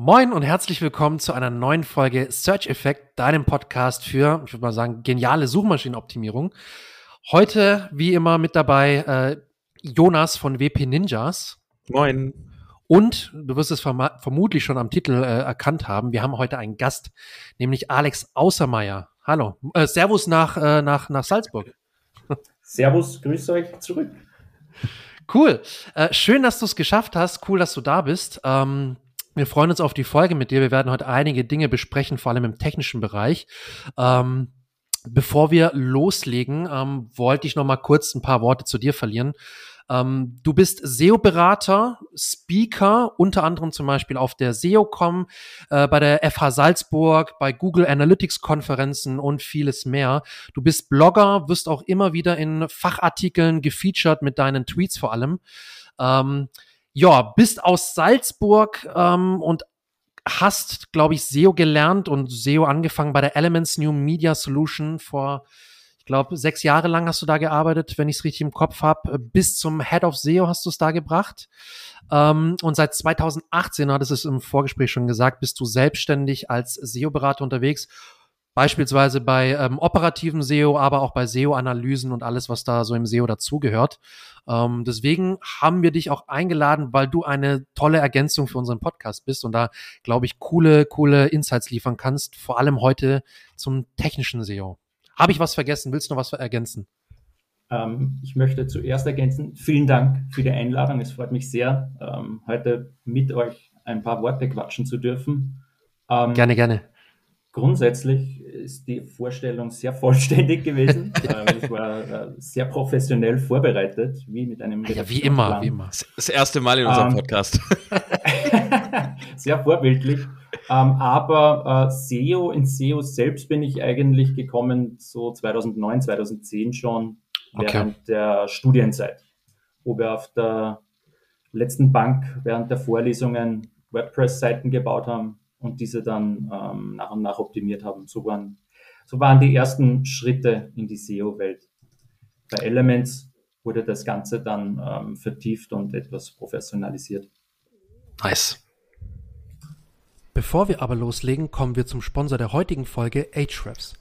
Moin und herzlich willkommen zu einer neuen Folge Search Effect, deinem Podcast für, ich würde mal sagen, geniale Suchmaschinenoptimierung. Heute, wie immer, mit dabei äh, Jonas von WP Ninjas. Moin. Und du wirst es verm vermutlich schon am Titel äh, erkannt haben. Wir haben heute einen Gast, nämlich Alex Außermeier. Hallo. Äh, Servus nach, äh, nach, nach Salzburg. Servus, grüß euch zurück. Cool. Äh, schön, dass du es geschafft hast. Cool, dass du da bist. Ähm, wir freuen uns auf die Folge mit dir. Wir werden heute einige Dinge besprechen, vor allem im technischen Bereich. Ähm, bevor wir loslegen, ähm, wollte ich noch mal kurz ein paar Worte zu dir verlieren. Ähm, du bist SEO-Berater, Speaker, unter anderem zum Beispiel auf der SEOCom, äh, bei der FH Salzburg, bei Google Analytics-Konferenzen und vieles mehr. Du bist Blogger, wirst auch immer wieder in Fachartikeln gefeatured mit deinen Tweets vor allem. Ähm, ja, bist aus Salzburg ähm, und hast, glaube ich, SEO gelernt und SEO angefangen bei der Elements New Media Solution vor, ich glaube, sechs Jahre lang hast du da gearbeitet, wenn ich es richtig im Kopf habe. Bis zum Head of SEO hast du es da gebracht. Ähm, und seit 2018, hat es im Vorgespräch schon gesagt, bist du selbstständig als SEO-Berater unterwegs Beispielsweise bei ähm, operativen SEO, aber auch bei SEO-Analysen und alles, was da so im SEO dazugehört. Ähm, deswegen haben wir dich auch eingeladen, weil du eine tolle Ergänzung für unseren Podcast bist und da, glaube ich, coole, coole Insights liefern kannst, vor allem heute zum technischen SEO. Habe ich was vergessen? Willst du noch was ergänzen? Ähm, ich möchte zuerst ergänzen, vielen Dank für die Einladung. Es freut mich sehr, ähm, heute mit euch ein paar Worte quatschen zu dürfen. Ähm, gerne, gerne. Grundsätzlich ist die Vorstellung sehr vollständig gewesen. Äh, ich war äh, sehr professionell vorbereitet, wie mit einem. Ja, wie immer, wie immer. Das erste Mal in unserem ähm, Podcast. sehr vorbildlich. Ähm, aber äh, SEO, in SEO selbst bin ich eigentlich gekommen, so 2009, 2010 schon, okay. während der Studienzeit, wo wir auf der letzten Bank während der Vorlesungen WordPress-Seiten gebaut haben und diese dann ähm, nach und nach optimiert haben. So waren, so waren die ersten Schritte in die SEO-Welt. Bei Elements wurde das Ganze dann ähm, vertieft und etwas professionalisiert. Nice. Bevor wir aber loslegen, kommen wir zum Sponsor der heutigen Folge, Ahrefs.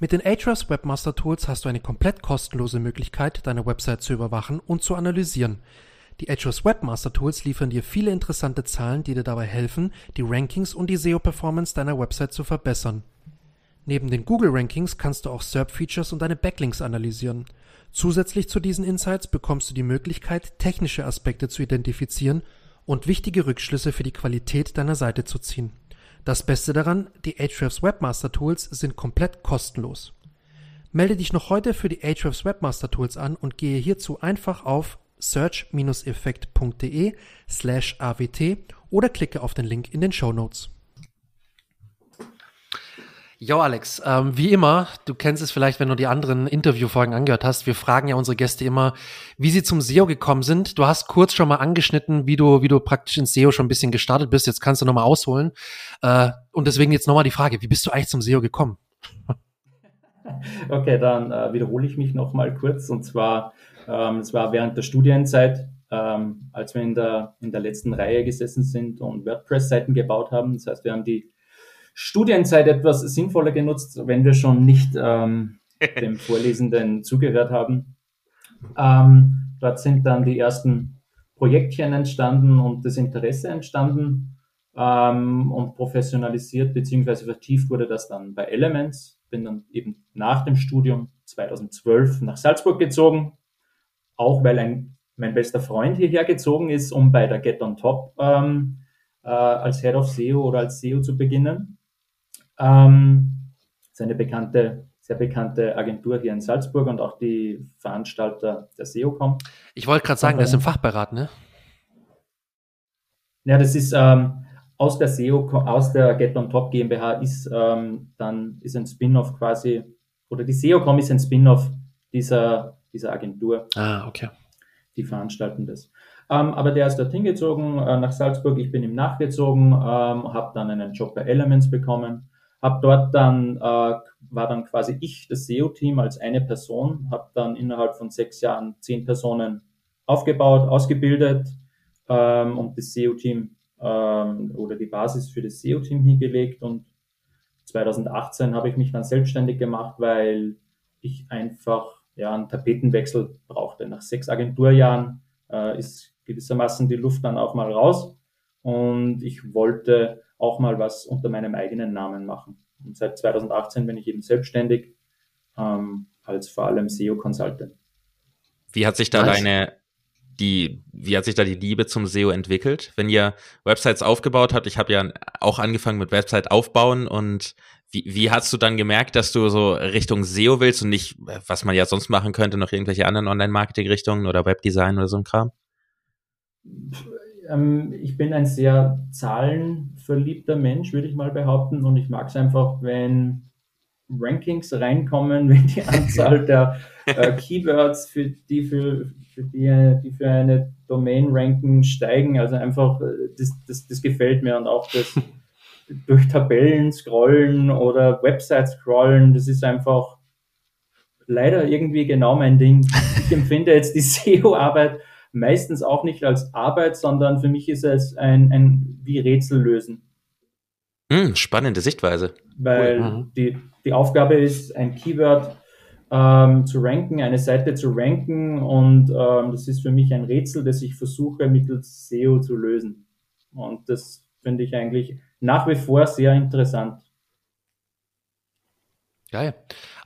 Mit den Ahrefs Webmaster Tools hast du eine komplett kostenlose Möglichkeit, deine Website zu überwachen und zu analysieren. Die Ahrefs Webmaster Tools liefern dir viele interessante Zahlen, die dir dabei helfen, die Rankings und die SEO-Performance deiner Website zu verbessern. Neben den Google Rankings kannst du auch SERP-Features und deine Backlinks analysieren. Zusätzlich zu diesen Insights bekommst du die Möglichkeit, technische Aspekte zu identifizieren und wichtige Rückschlüsse für die Qualität deiner Seite zu ziehen. Das Beste daran, die Ahrefs Webmaster Tools sind komplett kostenlos. Melde dich noch heute für die Ahrefs Webmaster Tools an und gehe hierzu einfach auf search-effekt.de slash awt oder klicke auf den Link in den Show Notes. Jo, Alex, ähm, wie immer, du kennst es vielleicht, wenn du die anderen Interviewfolgen angehört hast. Wir fragen ja unsere Gäste immer, wie sie zum SEO gekommen sind. Du hast kurz schon mal angeschnitten, wie du, wie du praktisch ins SEO schon ein bisschen gestartet bist. Jetzt kannst du nochmal ausholen. Äh, und deswegen jetzt nochmal die Frage, wie bist du eigentlich zum SEO gekommen? Okay, dann äh, wiederhole ich mich nochmal kurz. Und zwar ähm, es war während der Studienzeit, ähm, als wir in der, in der letzten Reihe gesessen sind und WordPress-Seiten gebaut haben. Das heißt, wir haben die Studienzeit etwas sinnvoller genutzt, wenn wir schon nicht ähm, dem Vorlesenden zugehört haben. Ähm, dort sind dann die ersten Projektchen entstanden und das Interesse entstanden ähm, und professionalisiert bzw. vertieft wurde das dann bei Elements. Bin dann eben nach dem Studium 2012 nach Salzburg gezogen, auch weil ein, mein bester Freund hierher gezogen ist, um bei der Get on Top ähm, äh, als Head of SEO oder als SEO zu beginnen. Ähm, seine bekannte, sehr bekannte Agentur hier in Salzburg und auch die Veranstalter der SEOcom. Ich wollte gerade sagen, das ist im Fachberat, ne? Ja, das ist ähm, aus der SEO, aus der Get on Top GmbH ist ähm, dann ist ein Spin-off quasi, oder die SEOcom ist ein Spin-off dieser dieser Agentur. Ah, okay. Die veranstalten das. Ähm, aber der ist dorthin gezogen äh, nach Salzburg. Ich bin ihm nachgezogen, ähm, habe dann einen Job bei Elements bekommen, habe dort dann, äh, war dann quasi ich das SEO-Team als eine Person, habe dann innerhalb von sechs Jahren zehn Personen aufgebaut, ausgebildet ähm, und das SEO-Team äh, ähm, oder die Basis für das SEO-Team hingelegt und 2018 habe ich mich dann selbstständig gemacht, weil ich einfach ja, einen Tapetenwechsel brauchte. Nach sechs Agenturjahren äh, ist gewissermaßen die Luft dann auch mal raus und ich wollte auch mal was unter meinem eigenen Namen machen. Und seit 2018 bin ich eben selbstständig ähm, als vor allem SEO-Consultant. Wie hat sich da deine die, wie hat sich da die Liebe zum SEO entwickelt? Wenn ihr Websites aufgebaut habt, ich habe ja auch angefangen mit Website aufbauen und wie, wie hast du dann gemerkt, dass du so Richtung SEO willst und nicht, was man ja sonst machen könnte, noch irgendwelche anderen Online-Marketing-Richtungen oder Webdesign oder so ein Kram? Ähm, ich bin ein sehr zahlenverliebter Mensch, würde ich mal behaupten, und ich mag es einfach, wenn Rankings reinkommen, wenn die Anzahl der äh, Keywords, für die für, für die, die für eine Domain ranken, steigen. Also einfach, äh, das, das, das gefällt mir und auch das durch Tabellen scrollen oder Websites scrollen, das ist einfach leider irgendwie genau mein Ding. Ich empfinde jetzt die SEO-Arbeit meistens auch nicht als Arbeit, sondern für mich ist es ein, ein wie Rätsel lösen. Hm, spannende Sichtweise. Weil cool. Mhm. die, die Aufgabe ist, ein Keyword ähm, zu ranken, eine Seite zu ranken und ähm, das ist für mich ein Rätsel, das ich versuche mittels SEO zu lösen. Und das finde ich eigentlich nach wie vor sehr interessant. Geil.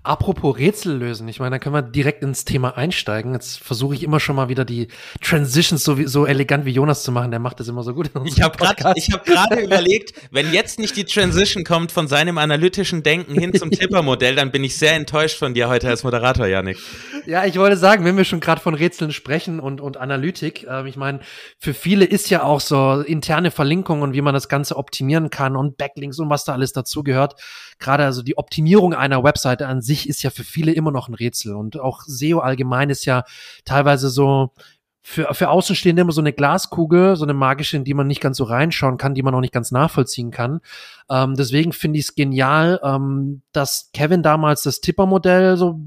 Apropos Rätsel lösen, ich meine, da können wir direkt ins Thema einsteigen. Jetzt versuche ich immer schon mal wieder die Transitions so, so elegant wie Jonas zu machen. Der macht das immer so gut. ich habe gerade hab überlegt, wenn jetzt nicht die Transition kommt von seinem analytischen Denken hin zum Tipper-Modell, dann bin ich sehr enttäuscht von dir heute als Moderator, Janik. Ja, ich wollte sagen, wenn wir schon gerade von Rätseln sprechen und, und Analytik, äh, ich meine, für viele ist ja auch so interne Verlinkung und wie man das Ganze optimieren kann und Backlinks und was da alles dazugehört. Gerade also die Optimierung einer Webseite an sich sich ist ja für viele immer noch ein Rätsel. Und auch SEO allgemein ist ja teilweise so, für, für Außenstehende immer so eine Glaskugel, so eine magische, in die man nicht ganz so reinschauen kann, die man auch nicht ganz nachvollziehen kann. Ähm, deswegen finde ich es genial, ähm, dass Kevin damals das Tipper-Modell so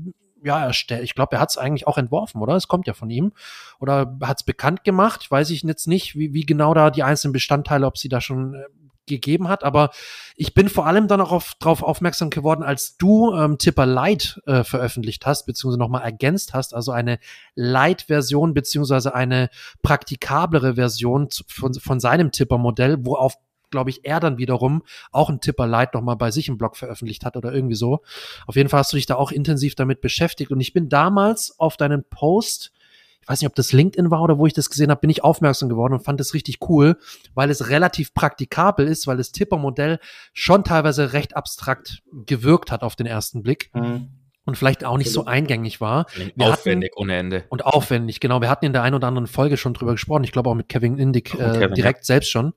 ja, erstellt. Ich glaube, er hat es eigentlich auch entworfen, oder? Es kommt ja von ihm. Oder hat es bekannt gemacht. Weiß ich jetzt nicht, wie, wie genau da die einzelnen Bestandteile, ob sie da schon äh, gegeben hat. Aber ich bin vor allem dann auch auf, darauf aufmerksam geworden, als du ähm, Tipper Light äh, veröffentlicht hast, beziehungsweise nochmal ergänzt hast, also eine Light-Version, beziehungsweise eine praktikablere Version von, von seinem Tipper-Modell, wo auf glaube ich, er dann wiederum auch ein Tipper Light nochmal bei sich im Blog veröffentlicht hat oder irgendwie so. Auf jeden Fall hast du dich da auch intensiv damit beschäftigt. Und ich bin damals auf deinen Post ich weiß nicht, ob das LinkedIn war oder wo ich das gesehen habe, bin ich aufmerksam geworden und fand das richtig cool, weil es relativ praktikabel ist, weil das Tipper-Modell schon teilweise recht abstrakt gewirkt hat auf den ersten Blick. Mhm und vielleicht auch nicht so eingängig war. Wir aufwendig hatten, ohne Ende. Und aufwendig, genau. Wir hatten in der einen oder anderen Folge schon drüber gesprochen. Ich glaube auch mit Kevin Indig äh, Kevin, direkt ja. selbst schon.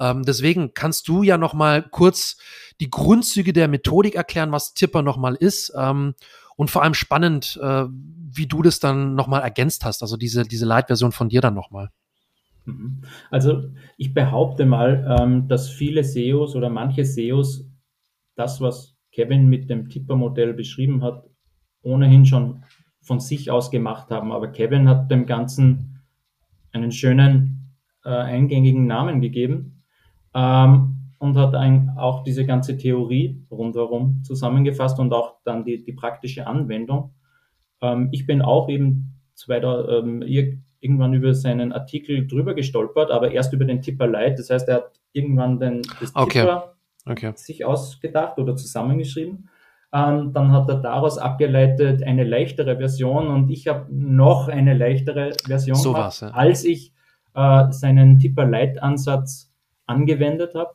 Ähm, deswegen kannst du ja noch mal kurz die Grundzüge der Methodik erklären, was Tipper noch mal ist. Ähm, und vor allem spannend, äh, wie du das dann nochmal ergänzt hast, also diese, diese Light-Version von dir dann nochmal. Mhm. Also ich behaupte mal, ähm, dass viele SEOs oder manche SEOs das, was Kevin mit dem Tipper-Modell beschrieben hat, ohnehin schon von sich aus gemacht haben. Aber Kevin hat dem Ganzen einen schönen äh, eingängigen Namen gegeben. Ähm, und hat ein, auch diese ganze Theorie rundherum zusammengefasst und auch dann die, die praktische Anwendung. Ähm, ich bin auch eben zweiter, ähm, irgendwann über seinen Artikel drüber gestolpert, aber erst über den Tipper Light. Das heißt, er hat irgendwann den, das okay. Tipper okay. sich ausgedacht oder zusammengeschrieben. Ähm, dann hat er daraus abgeleitet eine leichtere Version und ich habe noch eine leichtere Version so gemacht, ja. als ich äh, seinen Tipper Light Ansatz angewendet habe.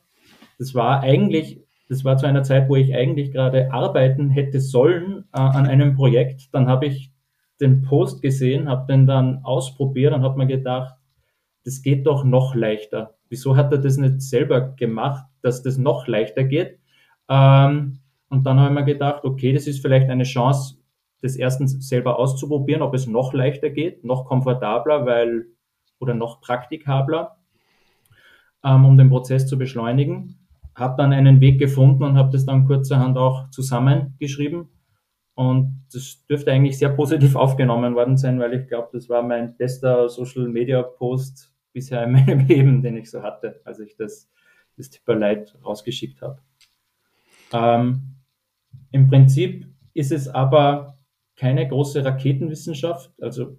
Das war eigentlich, das war zu einer Zeit, wo ich eigentlich gerade arbeiten hätte sollen äh, an einem Projekt. Dann habe ich den Post gesehen, habe den dann ausprobiert und habe mir gedacht, das geht doch noch leichter. Wieso hat er das nicht selber gemacht, dass das noch leichter geht? Ähm, und dann habe ich mir gedacht, okay, das ist vielleicht eine Chance, das erstens selber auszuprobieren, ob es noch leichter geht, noch komfortabler, weil oder noch praktikabler, ähm, um den Prozess zu beschleunigen habe dann einen Weg gefunden und habe das dann kurzerhand auch zusammengeschrieben. Und das dürfte eigentlich sehr positiv aufgenommen worden sein, weil ich glaube, das war mein bester Social Media Post bisher in meinem Leben, den ich so hatte, als ich das, das Tipper Lite rausgeschickt habe. Ähm, Im Prinzip ist es aber keine große Raketenwissenschaft. Also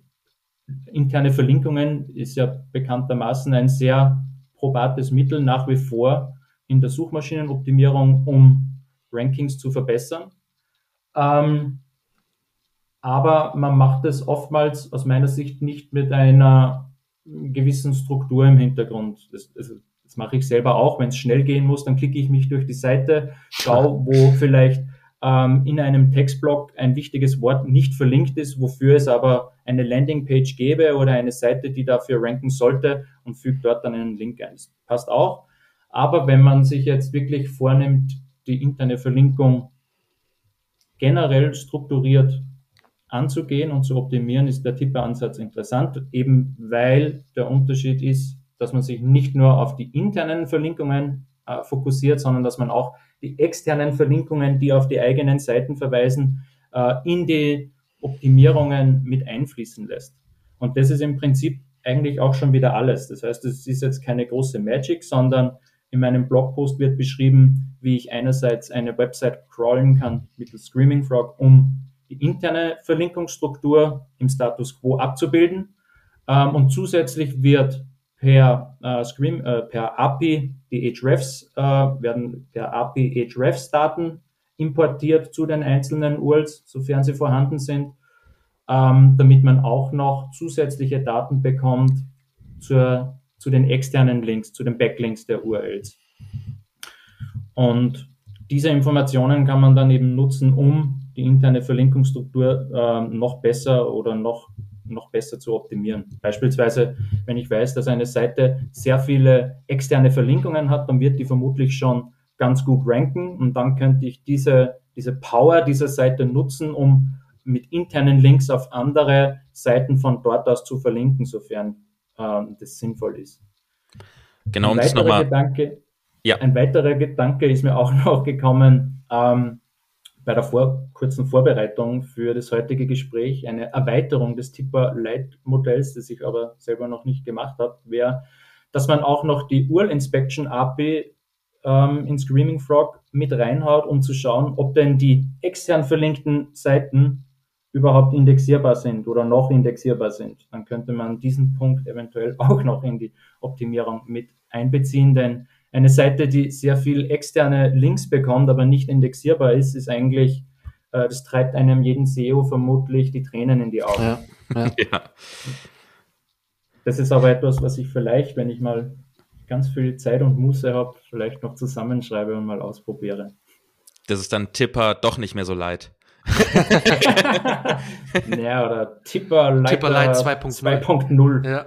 interne Verlinkungen ist ja bekanntermaßen ein sehr probates Mittel nach wie vor in der Suchmaschinenoptimierung, um Rankings zu verbessern. Ähm, aber man macht es oftmals aus meiner Sicht nicht mit einer gewissen Struktur im Hintergrund. Das, das, das mache ich selber auch. Wenn es schnell gehen muss, dann klicke ich mich durch die Seite, schaue, wo vielleicht ähm, in einem Textblock ein wichtiges Wort nicht verlinkt ist, wofür es aber eine Landingpage gäbe oder eine Seite, die dafür ranken sollte und fügt dort dann einen Link ein. Das passt auch. Aber wenn man sich jetzt wirklich vornimmt, die interne Verlinkung generell strukturiert anzugehen und zu optimieren, ist der Tipperansatz interessant, eben weil der Unterschied ist, dass man sich nicht nur auf die internen Verlinkungen äh, fokussiert, sondern dass man auch die externen Verlinkungen, die auf die eigenen Seiten verweisen, äh, in die Optimierungen mit einfließen lässt. Und das ist im Prinzip eigentlich auch schon wieder alles. Das heißt, es ist jetzt keine große Magic, sondern in meinem Blogpost wird beschrieben, wie ich einerseits eine Website crawlen kann mittels Screaming Frog, um die interne Verlinkungsstruktur im Status quo abzubilden. Ähm, und zusätzlich wird per, äh, Scream, äh, per API die Hrefs äh, werden per API Hrefs Daten importiert zu den einzelnen URLs, sofern sie vorhanden sind, ähm, damit man auch noch zusätzliche Daten bekommt zur, zu den externen Links, zu den Backlinks der URLs. Und diese Informationen kann man dann eben nutzen, um die interne Verlinkungsstruktur äh, noch besser oder noch noch besser zu optimieren. Beispielsweise, wenn ich weiß, dass eine Seite sehr viele externe Verlinkungen hat, dann wird die vermutlich schon ganz gut ranken und dann könnte ich diese, diese Power dieser Seite nutzen, um mit internen Links auf andere Seiten von dort aus zu verlinken, sofern ähm, das sinnvoll ist. Genau, ein weiterer Gedanke, ja. Ein weiterer Gedanke ist mir auch noch gekommen, ähm, bei der vor, kurzen Vorbereitung für das heutige Gespräch eine Erweiterung des Tipper Light Modells, das ich aber selber noch nicht gemacht habe, wäre, dass man auch noch die URL Inspection API ähm, in Screaming Frog mit reinhaut, um zu schauen, ob denn die extern verlinkten Seiten überhaupt indexierbar sind oder noch indexierbar sind. Dann könnte man diesen Punkt eventuell auch noch in die Optimierung mit einbeziehen, denn eine Seite, die sehr viel externe Links bekommt, aber nicht indexierbar ist, ist eigentlich, äh, das treibt einem jeden SEO vermutlich die Tränen in die Augen. Ja, ja. ja. Das ist aber etwas, was ich vielleicht, wenn ich mal ganz viel Zeit und Muße habe, vielleicht noch zusammenschreibe und mal ausprobiere. Das ist dann Tipper doch nicht mehr so leid. ja, oder Tipper Light, Tipper Light 2.0. Ja.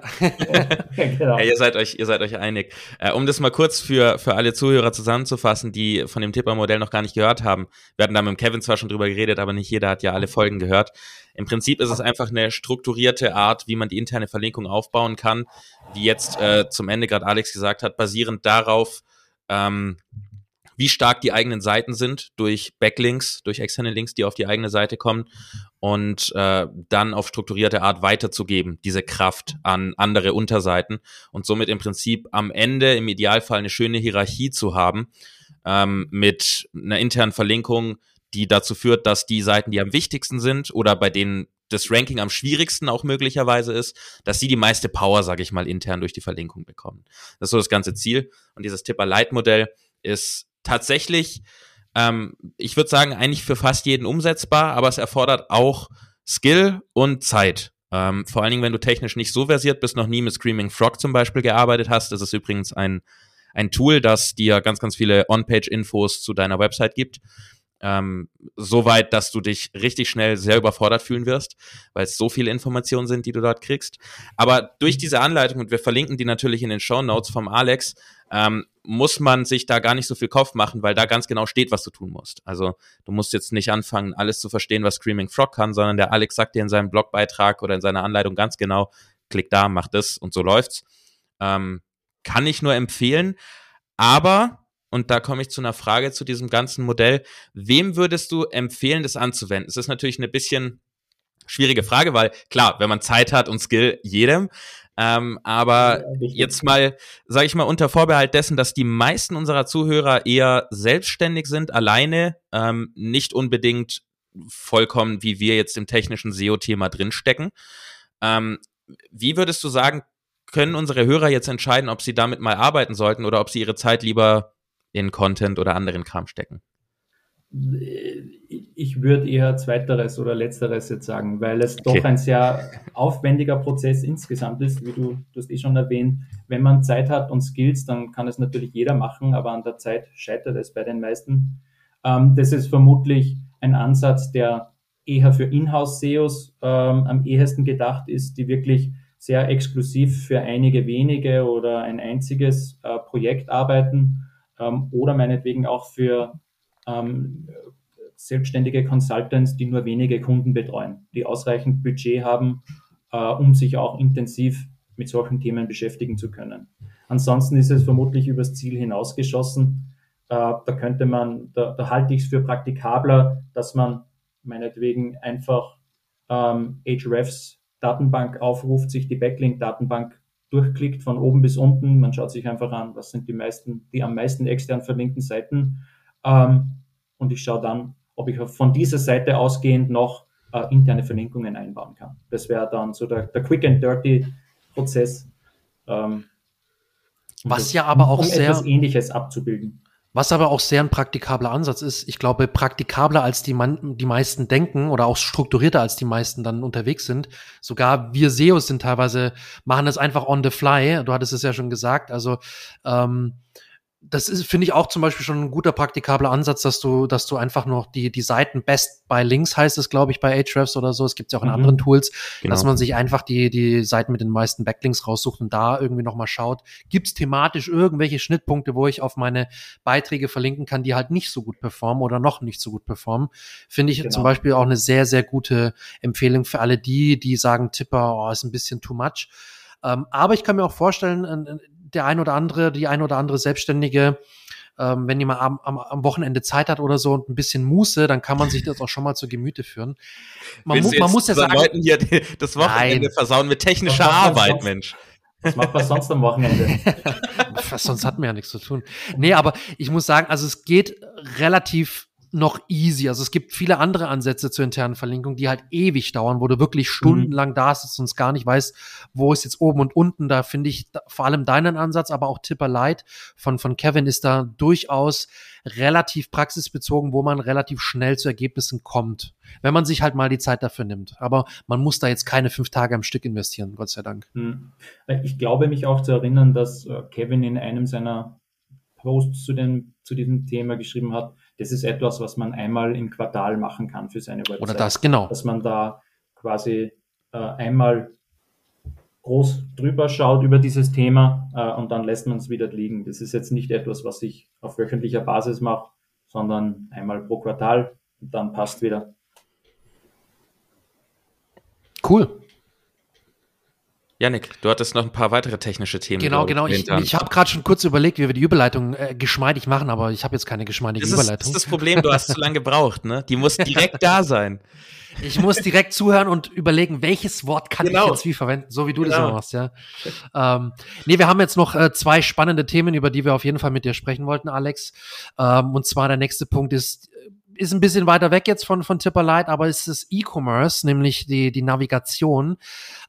genau. ja, ihr seid euch, ihr seid euch einig. Äh, um das mal kurz für, für alle Zuhörer zusammenzufassen, die von dem Tipper-Modell noch gar nicht gehört haben. Wir hatten da mit Kevin zwar schon drüber geredet, aber nicht jeder hat ja alle Folgen gehört. Im Prinzip ist es einfach eine strukturierte Art, wie man die interne Verlinkung aufbauen kann, wie jetzt äh, zum Ende gerade Alex gesagt hat, basierend darauf, ähm, wie stark die eigenen Seiten sind durch Backlinks, durch externe Links, die auf die eigene Seite kommen und äh, dann auf strukturierte Art weiterzugeben, diese Kraft an andere Unterseiten und somit im Prinzip am Ende im Idealfall eine schöne Hierarchie zu haben ähm, mit einer internen Verlinkung, die dazu führt, dass die Seiten, die am wichtigsten sind oder bei denen das Ranking am schwierigsten auch möglicherweise ist, dass sie die meiste Power, sage ich mal, intern durch die Verlinkung bekommen. Das ist so das ganze Ziel. Und dieses Tipper-Light-Modell ist tatsächlich, ähm, ich würde sagen, eigentlich für fast jeden umsetzbar, aber es erfordert auch Skill und Zeit. Ähm, vor allen Dingen, wenn du technisch nicht so versiert bist, noch nie mit Screaming Frog zum Beispiel gearbeitet hast. Das ist übrigens ein, ein Tool, das dir ganz, ganz viele On-Page-Infos zu deiner Website gibt ähm, so dass du dich richtig schnell sehr überfordert fühlen wirst, weil es so viele Informationen sind, die du dort kriegst. Aber durch diese Anleitung, und wir verlinken die natürlich in den Show Notes vom Alex, ähm, muss man sich da gar nicht so viel Kopf machen, weil da ganz genau steht, was du tun musst. Also du musst jetzt nicht anfangen, alles zu verstehen, was Screaming Frog kann, sondern der Alex sagt dir in seinem Blogbeitrag oder in seiner Anleitung ganz genau, klick da, mach das und so läuft's. Ähm, kann ich nur empfehlen, aber und da komme ich zu einer Frage zu diesem ganzen Modell. Wem würdest du empfehlen, das anzuwenden? Es ist natürlich eine bisschen schwierige Frage, weil klar, wenn man Zeit hat und Skill, jedem. Ähm, aber ja, jetzt mal, sage ich mal, unter Vorbehalt dessen, dass die meisten unserer Zuhörer eher selbstständig sind, alleine, ähm, nicht unbedingt vollkommen, wie wir jetzt im technischen SEO-Thema drinstecken. Ähm, wie würdest du sagen, können unsere Hörer jetzt entscheiden, ob sie damit mal arbeiten sollten oder ob sie ihre Zeit lieber in Content oder anderen Kram stecken? Ich würde eher zweiteres oder letzteres jetzt sagen, weil es okay. doch ein sehr aufwendiger Prozess insgesamt ist, wie du, du hast eh schon erwähnt. Wenn man Zeit hat und Skills, dann kann es natürlich jeder machen, aber an der Zeit scheitert es bei den meisten. Ähm, das ist vermutlich ein Ansatz, der eher für Inhouse-SEOs ähm, am ehesten gedacht ist, die wirklich sehr exklusiv für einige wenige oder ein einziges äh, Projekt arbeiten ähm, oder meinetwegen auch für ähm, selbstständige Consultants, die nur wenige Kunden betreuen, die ausreichend Budget haben, äh, um sich auch intensiv mit solchen Themen beschäftigen zu können. Ansonsten ist es vermutlich übers Ziel hinausgeschossen. Äh, da könnte man, da, da halte ich es für praktikabler, dass man meinetwegen einfach ähm, Ahrefs Datenbank aufruft, sich die Backlink-Datenbank durchklickt von oben bis unten. Man schaut sich einfach an, was sind die meisten, die am meisten extern verlinkten Seiten. Ähm, und ich schaue dann, ob ich von dieser Seite ausgehend noch äh, interne Verlinkungen einbauen kann. Das wäre dann so der, der Quick and Dirty Prozess. Ähm, was ja aber auch um sehr etwas Ähnliches abzubilden. Was aber auch sehr ein praktikabler Ansatz ist, ich glaube, praktikabler als die, man, die meisten denken oder auch strukturierter als die meisten dann unterwegs sind. Sogar wir SEOs sind teilweise, machen das einfach on the fly. Du hattest es ja schon gesagt. Also ähm, das ist, finde ich, auch zum Beispiel schon ein guter praktikabler Ansatz, dass du, dass du einfach noch die, die Seiten best by links heißt es, glaube ich, bei Ahrefs oder so. Es gibt ja auch in mhm. anderen Tools, genau. dass man sich einfach die, die Seiten mit den meisten Backlinks raussucht und da irgendwie nochmal schaut, gibt es thematisch irgendwelche Schnittpunkte, wo ich auf meine Beiträge verlinken kann, die halt nicht so gut performen oder noch nicht so gut performen. Finde ich genau. zum Beispiel auch eine sehr, sehr gute Empfehlung für alle die, die sagen, Tipper, oh, ist ein bisschen too much. Ähm, aber ich kann mir auch vorstellen, der ein oder andere, die ein oder andere Selbstständige, ähm, wenn jemand am, am, am Wochenende Zeit hat oder so und ein bisschen Muße, dann kann man sich das auch schon mal zu Gemüte führen. Man, mu man muss ja sagen, Leuten hier das Wochenende nein. versauen mit technischer Arbeit, sonst, Mensch. Was macht man sonst am Wochenende? sonst hat man ja nichts zu tun. Nee, aber ich muss sagen, also es geht relativ noch easy. Also es gibt viele andere Ansätze zur internen Verlinkung, die halt ewig dauern, wo du wirklich stundenlang mhm. da sitzt und gar nicht weißt, wo ist jetzt oben und unten. Da finde ich da, vor allem deinen Ansatz, aber auch Tipper Light von, von Kevin ist da durchaus relativ praxisbezogen, wo man relativ schnell zu Ergebnissen kommt, wenn man sich halt mal die Zeit dafür nimmt. Aber man muss da jetzt keine fünf Tage am Stück investieren, Gott sei Dank. Mhm. Ich glaube mich auch zu erinnern, dass äh, Kevin in einem seiner Posts zu, dem, zu diesem Thema geschrieben hat, das ist etwas, was man einmal im Quartal machen kann für seine Website. Oder das, genau. Dass man da quasi äh, einmal groß drüber schaut über dieses Thema äh, und dann lässt man es wieder liegen. Das ist jetzt nicht etwas, was ich auf wöchentlicher Basis mache, sondern einmal pro Quartal und dann passt wieder. Cool. Janik, du hattest noch ein paar weitere technische Themen. Genau, genau. Ich, ich habe gerade schon kurz überlegt, wie wir die Überleitung äh, geschmeidig machen, aber ich habe jetzt keine geschmeidige das Überleitung. das ist das Problem, du hast zu lange gebraucht, ne? Die muss direkt da sein. Ich muss direkt zuhören und überlegen, welches Wort kann genau. ich jetzt wie verwenden, so wie du genau. das immer machst, ja. Ähm, nee, wir haben jetzt noch äh, zwei spannende Themen, über die wir auf jeden Fall mit dir sprechen wollten, Alex. Ähm, und zwar der nächste Punkt ist ist ein bisschen weiter weg jetzt von, von Tipper Light, aber es ist E-Commerce, nämlich die, die Navigation.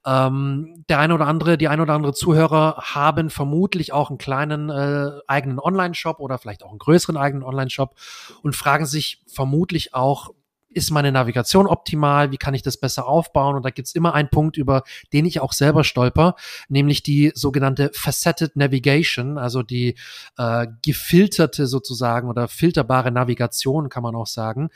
Ähm, der eine oder andere, die ein oder andere Zuhörer haben vermutlich auch einen kleinen äh, eigenen Online-Shop oder vielleicht auch einen größeren eigenen Online-Shop und fragen sich vermutlich auch, ist meine Navigation optimal, wie kann ich das besser aufbauen? Und da gibt's immer einen Punkt, über den ich auch selber stolper, nämlich die sogenannte Faceted Navigation, also die äh, gefilterte sozusagen oder filterbare Navigation, kann man auch sagen.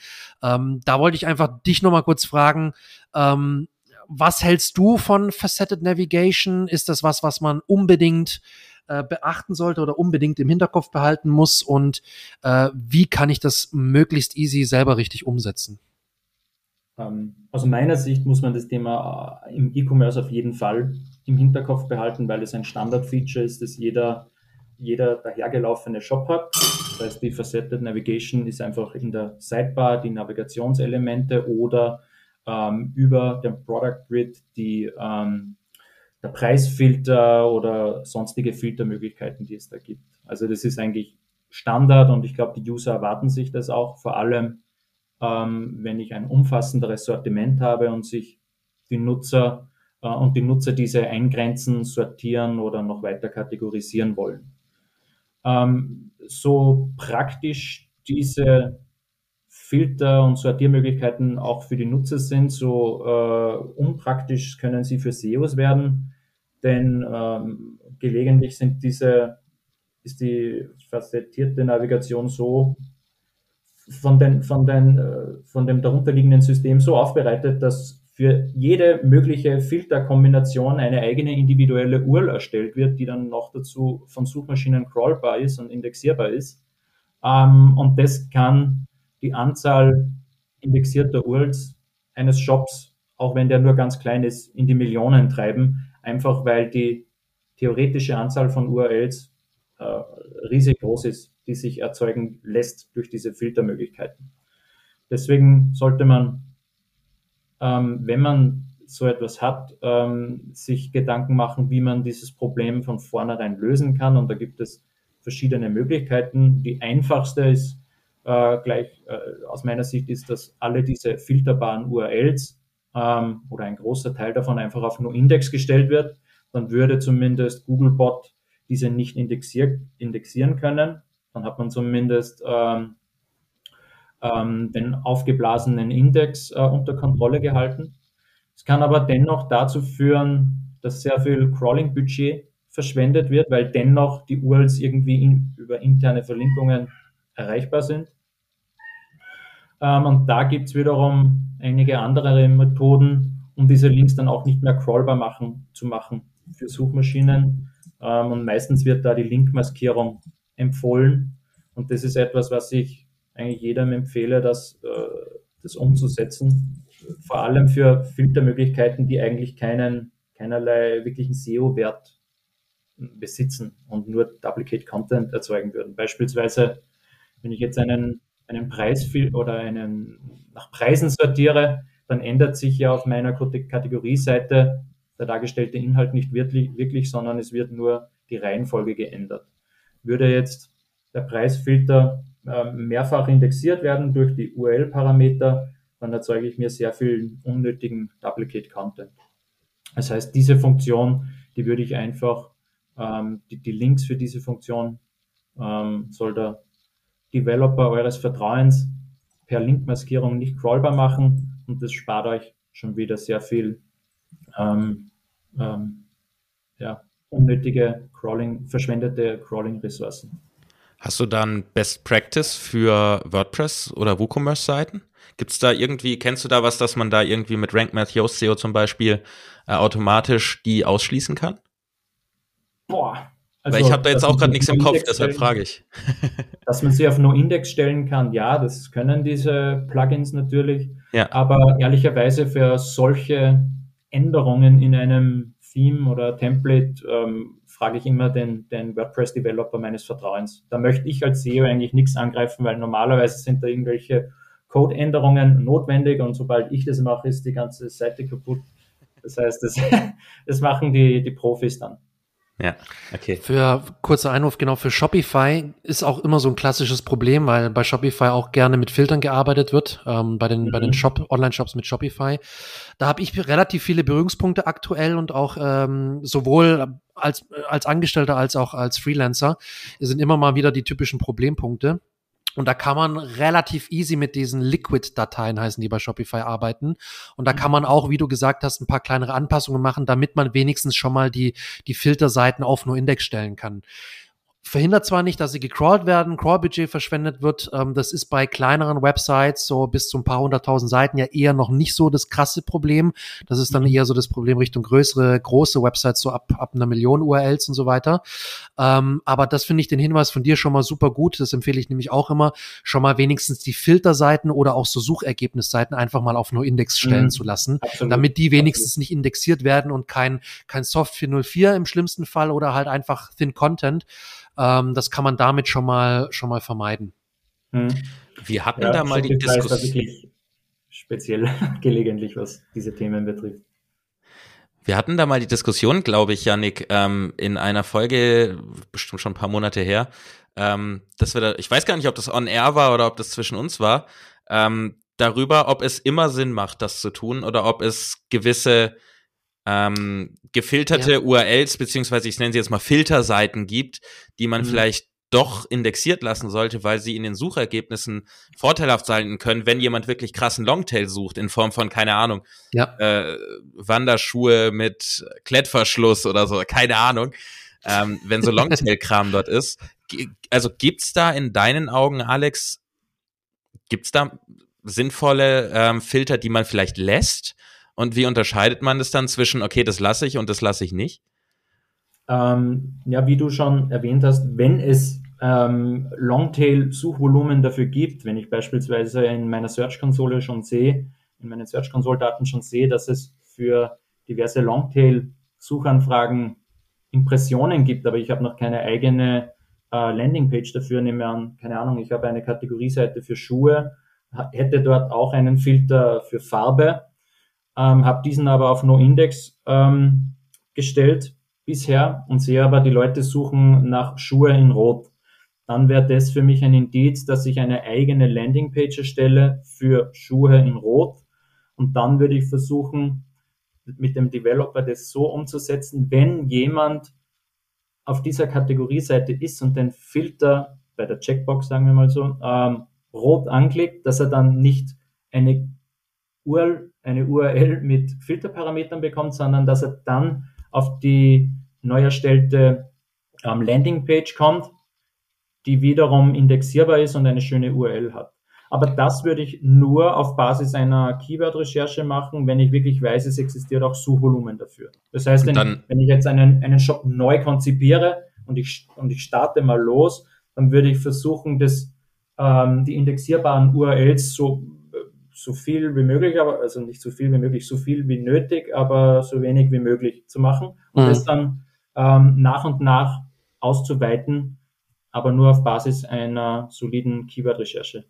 Ähm, da wollte ich einfach dich nochmal kurz fragen, ähm, was hältst du von Faceted Navigation? Ist das was, was man unbedingt äh, beachten sollte oder unbedingt im Hinterkopf behalten muss? Und äh, wie kann ich das möglichst easy selber richtig umsetzen? Ähm, aus meiner Sicht muss man das Thema äh, im E-Commerce auf jeden Fall im Hinterkopf behalten, weil es ein Standard-Feature ist, das jeder, jeder dahergelaufene Shop hat. Das heißt, die Faceted Navigation ist einfach in der Sidebar die Navigationselemente oder ähm, über den Product Grid die, ähm, der Preisfilter oder sonstige Filtermöglichkeiten, die es da gibt. Also das ist eigentlich Standard und ich glaube, die User erwarten sich das auch, vor allem ähm, wenn ich ein umfassenderes Sortiment habe und sich die Nutzer äh, und die Nutzer diese eingrenzen, sortieren oder noch weiter kategorisieren wollen. Ähm, so praktisch diese Filter und Sortiermöglichkeiten auch für die Nutzer sind, so äh, unpraktisch können sie für SEOs werden, denn ähm, gelegentlich sind diese, ist die facettierte Navigation so von, den, von, den, äh, von dem darunterliegenden System so aufbereitet, dass für jede mögliche Filterkombination eine eigene individuelle URL erstellt wird, die dann noch dazu von Suchmaschinen crawlbar ist und indexierbar ist. Ähm, und das kann die Anzahl indexierter URLs eines Shops, auch wenn der nur ganz klein ist, in die Millionen treiben, einfach weil die theoretische Anzahl von URLs äh, riesig groß ist, die sich erzeugen lässt durch diese Filtermöglichkeiten. Deswegen sollte man ähm, wenn man so etwas hat, ähm, sich Gedanken machen, wie man dieses Problem von vornherein lösen kann. Und da gibt es verschiedene Möglichkeiten. Die einfachste ist äh, gleich äh, aus meiner Sicht ist, dass alle diese filterbaren URLs ähm, oder ein großer Teil davon einfach auf NoIndex gestellt wird. Dann würde zumindest Googlebot diese nicht indexier indexieren können. Dann hat man zumindest ähm, ähm, den aufgeblasenen Index äh, unter Kontrolle gehalten. Es kann aber dennoch dazu führen, dass sehr viel Crawling-Budget verschwendet wird, weil dennoch die URLs irgendwie in, über interne Verlinkungen erreichbar sind. Ähm, und da gibt es wiederum einige andere Methoden, um diese Links dann auch nicht mehr crawlbar machen, zu machen für Suchmaschinen. Ähm, und meistens wird da die Linkmaskierung empfohlen. Und das ist etwas, was ich eigentlich jedem empfehle, das, äh, das umzusetzen. Vor allem für Filtermöglichkeiten, die eigentlich keinen, keinerlei wirklichen SEO-Wert besitzen und nur Duplicate Content erzeugen würden. Beispielsweise, wenn ich jetzt einen, einen Preis oder einen nach Preisen sortiere, dann ändert sich ja auf meiner Kategorieseite der dargestellte Inhalt nicht wirklich, wirklich, sondern es wird nur die Reihenfolge geändert. Würde jetzt der Preisfilter ähm, mehrfach indexiert werden durch die URL-Parameter, dann erzeuge ich mir sehr viel unnötigen Duplicate-Content. Das heißt, diese Funktion, die würde ich einfach, ähm, die, die, Links für diese Funktion ähm, soll der Developer eures Vertrauens per Linkmaskierung nicht crawlbar machen und das spart euch schon wieder sehr viel ähm, ähm, ja, unnötige Crawling, verschwendete Crawling-Ressourcen. Hast du dann Best Practice für WordPress oder WooCommerce-Seiten? Gibt es da irgendwie, kennst du da was, dass man da irgendwie mit Rank Math Yoast SEO zum Beispiel äh, automatisch die ausschließen kann? Boah. Also, Weil ich habe da jetzt auch gerade nichts im Kopf, deshalb frage ich. dass man sie auf No-Index stellen kann, ja, das können diese Plugins natürlich. Ja. Aber ehrlicherweise für solche Änderungen in einem Theme oder Template ähm, frage ich immer den, den WordPress-Developer meines Vertrauens. Da möchte ich als SEO eigentlich nichts angreifen, weil normalerweise sind da irgendwelche Code-Änderungen notwendig und sobald ich das mache, ist die ganze Seite kaputt. Das heißt, das, das machen die, die Profis dann. Ja, okay. Für kurzer Einwurf, genau, für Shopify ist auch immer so ein klassisches Problem, weil bei Shopify auch gerne mit Filtern gearbeitet wird, ähm, bei den, mhm. bei den mhm. Shop, Online-Shops mit Shopify. Da habe ich relativ viele Berührungspunkte aktuell und auch ähm, sowohl als, als Angestellter als auch als Freelancer sind immer mal wieder die typischen Problempunkte. Und da kann man relativ easy mit diesen Liquid-Dateien heißen, die bei Shopify arbeiten. Und da kann man auch, wie du gesagt hast, ein paar kleinere Anpassungen machen, damit man wenigstens schon mal die, die Filterseiten auf nur Index stellen kann verhindert zwar nicht, dass sie gecrawlt werden, Crawl-Budget verschwendet wird. Ähm, das ist bei kleineren Websites, so bis zu ein paar hunderttausend Seiten, ja eher noch nicht so das krasse Problem. Das ist dann mhm. eher so das Problem Richtung größere, große Websites, so ab, ab einer Million URLs und so weiter. Ähm, aber das finde ich den Hinweis von dir schon mal super gut. Das empfehle ich nämlich auch immer, schon mal wenigstens die Filterseiten oder auch so Suchergebnisseiten einfach mal auf nur Index stellen mhm. zu lassen, Absolut. damit die wenigstens nicht indexiert werden und kein, kein Soft 404 im schlimmsten Fall oder halt einfach Thin Content. Ähm, das kann man damit schon mal, schon mal vermeiden. Hm. Wir hatten ja, da mal die Diskussion. speziell gelegentlich, was diese Themen betrifft. Wir hatten da mal die Diskussion, glaube ich, Janik, ähm, in einer Folge, bestimmt schon ein paar Monate her, ähm, dass wir da, ich weiß gar nicht, ob das on air war oder ob das zwischen uns war, ähm, darüber, ob es immer Sinn macht, das zu tun oder ob es gewisse ähm, gefilterte ja. URLs, beziehungsweise ich nenne sie jetzt mal Filterseiten gibt, die man mhm. vielleicht doch indexiert lassen sollte, weil sie in den Suchergebnissen vorteilhaft sein können, wenn jemand wirklich krassen Longtail sucht, in Form von, keine Ahnung, ja. äh, Wanderschuhe mit Klettverschluss oder so, keine Ahnung, ähm, wenn so Longtail-Kram dort ist. Also gibt's da in deinen Augen, Alex, gibt's da sinnvolle ähm, Filter, die man vielleicht lässt? Und wie unterscheidet man das dann zwischen, okay, das lasse ich und das lasse ich nicht? Ähm, ja, wie du schon erwähnt hast, wenn es ähm, Longtail-Suchvolumen dafür gibt, wenn ich beispielsweise in meiner Search-Konsole schon sehe, in meinen Search-Console-Daten schon sehe, dass es für diverse Longtail-Suchanfragen Impressionen gibt, aber ich habe noch keine eigene äh, Landingpage dafür, nehme an, keine Ahnung, ich habe eine Kategorieseite für Schuhe, hätte dort auch einen Filter für Farbe, ähm, habe diesen aber auf No-Index ähm, gestellt bisher und sehe aber, die Leute suchen nach Schuhe in Rot. Dann wäre das für mich ein Indiz, dass ich eine eigene Landingpage erstelle für Schuhe in Rot. Und dann würde ich versuchen, mit dem Developer das so umzusetzen, wenn jemand auf dieser Kategorieseite ist und den Filter bei der Checkbox, sagen wir mal so, ähm, rot anklickt, dass er dann nicht eine URL, eine URL mit Filterparametern bekommt, sondern dass er dann auf die neu erstellte ähm, Landingpage kommt, die wiederum indexierbar ist und eine schöne URL hat. Aber das würde ich nur auf Basis einer Keyword-Recherche machen, wenn ich wirklich weiß, es existiert auch Suchvolumen dafür. Das heißt, wenn, wenn ich jetzt einen, einen Shop neu konzipiere und ich, und ich starte mal los, dann würde ich versuchen, das, ähm, die indexierbaren URLs so so viel wie möglich, aber also nicht so viel wie möglich, so viel wie nötig, aber so wenig wie möglich zu machen und mhm. das dann ähm, nach und nach auszuweiten, aber nur auf Basis einer soliden Keyword-Recherche.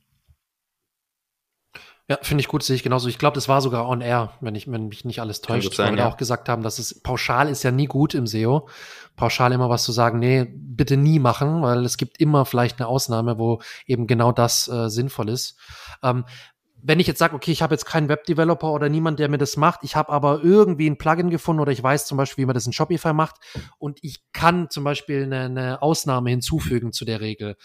Ja, finde ich gut, sehe ich genauso. Ich glaube, das war sogar on air, wenn, ich, wenn mich nicht alles täuscht, sein, weil wir ja. auch gesagt haben, dass es pauschal ist ja nie gut im SEO. Pauschal immer was zu sagen, nee, bitte nie machen, weil es gibt immer vielleicht eine Ausnahme, wo eben genau das äh, sinnvoll ist. Ähm, wenn ich jetzt sage, okay, ich habe jetzt keinen Webdeveloper oder niemand, der mir das macht, ich habe aber irgendwie ein Plugin gefunden oder ich weiß zum Beispiel, wie man das in Shopify macht und ich kann zum Beispiel eine, eine Ausnahme hinzufügen zu der Regel.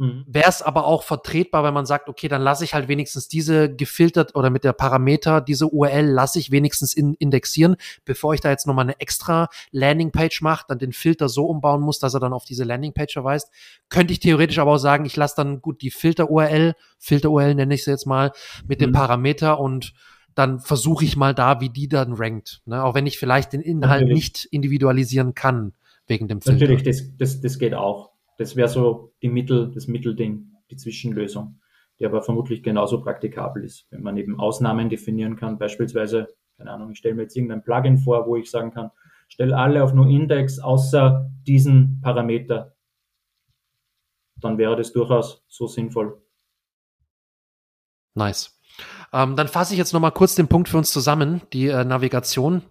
Mhm. Wäre es aber auch vertretbar, wenn man sagt, okay, dann lasse ich halt wenigstens diese gefiltert oder mit der Parameter, diese URL lasse ich wenigstens in, indexieren, bevor ich da jetzt nochmal eine extra Landingpage mache, dann den Filter so umbauen muss, dass er dann auf diese Landingpage verweist. Könnte ich theoretisch aber auch sagen, ich lasse dann gut die Filter-URL, Filter-URL nenne ich sie jetzt mal, mit mhm. dem Parameter und dann versuche ich mal da, wie die dann rankt. Ne? Auch wenn ich vielleicht den Inhalt Natürlich. nicht individualisieren kann wegen dem Filter. Natürlich, das, das, das geht auch. Das wäre so die Mittel, das Mittelding, die Zwischenlösung, die aber vermutlich genauso praktikabel ist, wenn man eben Ausnahmen definieren kann. Beispielsweise, keine Ahnung, ich stelle mir jetzt irgendein Plugin vor, wo ich sagen kann, stell alle auf nur Index außer diesen Parameter. Dann wäre das durchaus so sinnvoll. Nice. Ähm, dann fasse ich jetzt noch mal kurz den Punkt für uns zusammen, die äh, Navigation.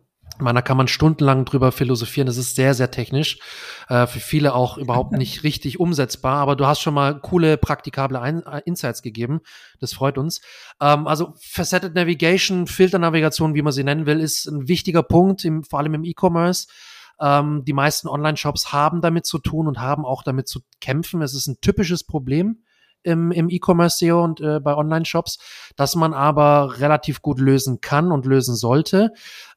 Man, da kann man stundenlang drüber philosophieren. Das ist sehr, sehr technisch. Äh, für viele auch überhaupt nicht richtig umsetzbar. Aber du hast schon mal coole, praktikable Ein äh, Insights gegeben. Das freut uns. Ähm, also Faceted Navigation, Filternavigation, wie man sie nennen will, ist ein wichtiger Punkt, im, vor allem im E-Commerce. Ähm, die meisten Online-Shops haben damit zu tun und haben auch damit zu kämpfen. Es ist ein typisches Problem im, im E-Commerce-SEO und äh, bei Online-Shops, das man aber relativ gut lösen kann und lösen sollte.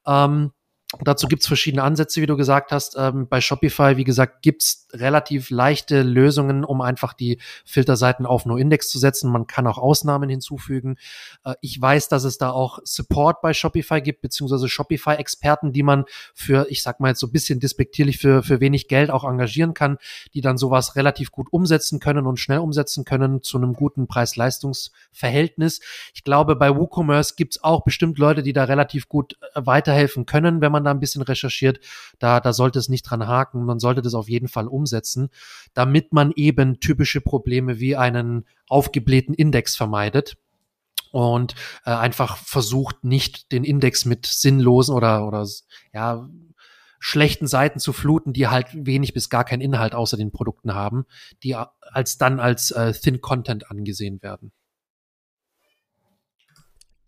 Ähm, Dazu gibt's verschiedene Ansätze, wie du gesagt hast. Ähm, bei Shopify, wie gesagt, gibt's relativ leichte Lösungen, um einfach die Filterseiten auf No-Index zu setzen. Man kann auch Ausnahmen hinzufügen. Äh, ich weiß, dass es da auch Support bei Shopify gibt, beziehungsweise Shopify-Experten, die man für, ich sag mal jetzt so ein bisschen despektierlich, für, für wenig Geld auch engagieren kann, die dann sowas relativ gut umsetzen können und schnell umsetzen können zu einem guten Preis-Leistungs-Verhältnis. Ich glaube, bei WooCommerce gibt's auch bestimmt Leute, die da relativ gut äh, weiterhelfen können, wenn man man da ein bisschen recherchiert, da, da sollte es nicht dran haken. Man sollte das auf jeden Fall umsetzen, damit man eben typische Probleme wie einen aufgeblähten Index vermeidet. und äh, einfach versucht, nicht den Index mit sinnlosen oder, oder ja, schlechten Seiten zu fluten, die halt wenig bis gar keinen Inhalt außer den Produkten haben, die als dann als äh, Thin Content angesehen werden.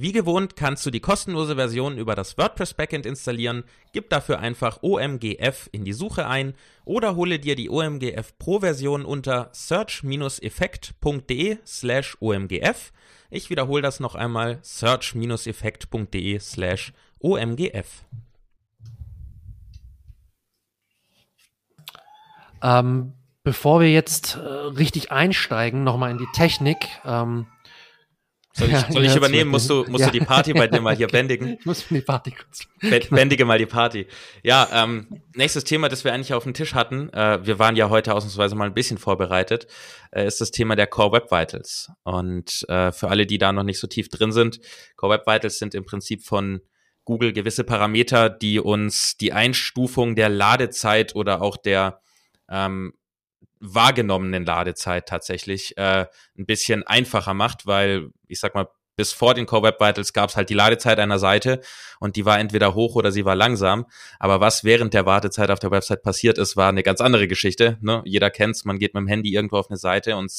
Wie gewohnt kannst du die kostenlose Version über das WordPress Backend installieren, gib dafür einfach OMGF in die Suche ein oder hole dir die OMGF Pro Version unter search-effekt.de slash OMGF. Ich wiederhole das noch einmal, search-effekt.de slash OMGF. Ähm, bevor wir jetzt äh, richtig einsteigen, nochmal in die Technik, ähm, soll ich, soll ich übernehmen? Musst du, musst ja. du die Party bei dir mal hier bändigen? Ich muss die Party kurz. Bändige mal die Party. Ja, ähm, nächstes Thema, das wir eigentlich auf dem Tisch hatten, äh, wir waren ja heute ausnahmsweise mal ein bisschen vorbereitet, äh, ist das Thema der Core Web Vitals. Und äh, für alle, die da noch nicht so tief drin sind, Core Web Vitals sind im Prinzip von Google gewisse Parameter, die uns die Einstufung der Ladezeit oder auch der ähm, wahrgenommenen Ladezeit tatsächlich äh, ein bisschen einfacher macht, weil ich sag mal, bis vor den Core Web Vitals gab es halt die Ladezeit einer Seite und die war entweder hoch oder sie war langsam. Aber was während der Wartezeit auf der Website passiert ist, war eine ganz andere Geschichte. Ne? Jeder kennt's, man geht mit dem Handy irgendwo auf eine Seite und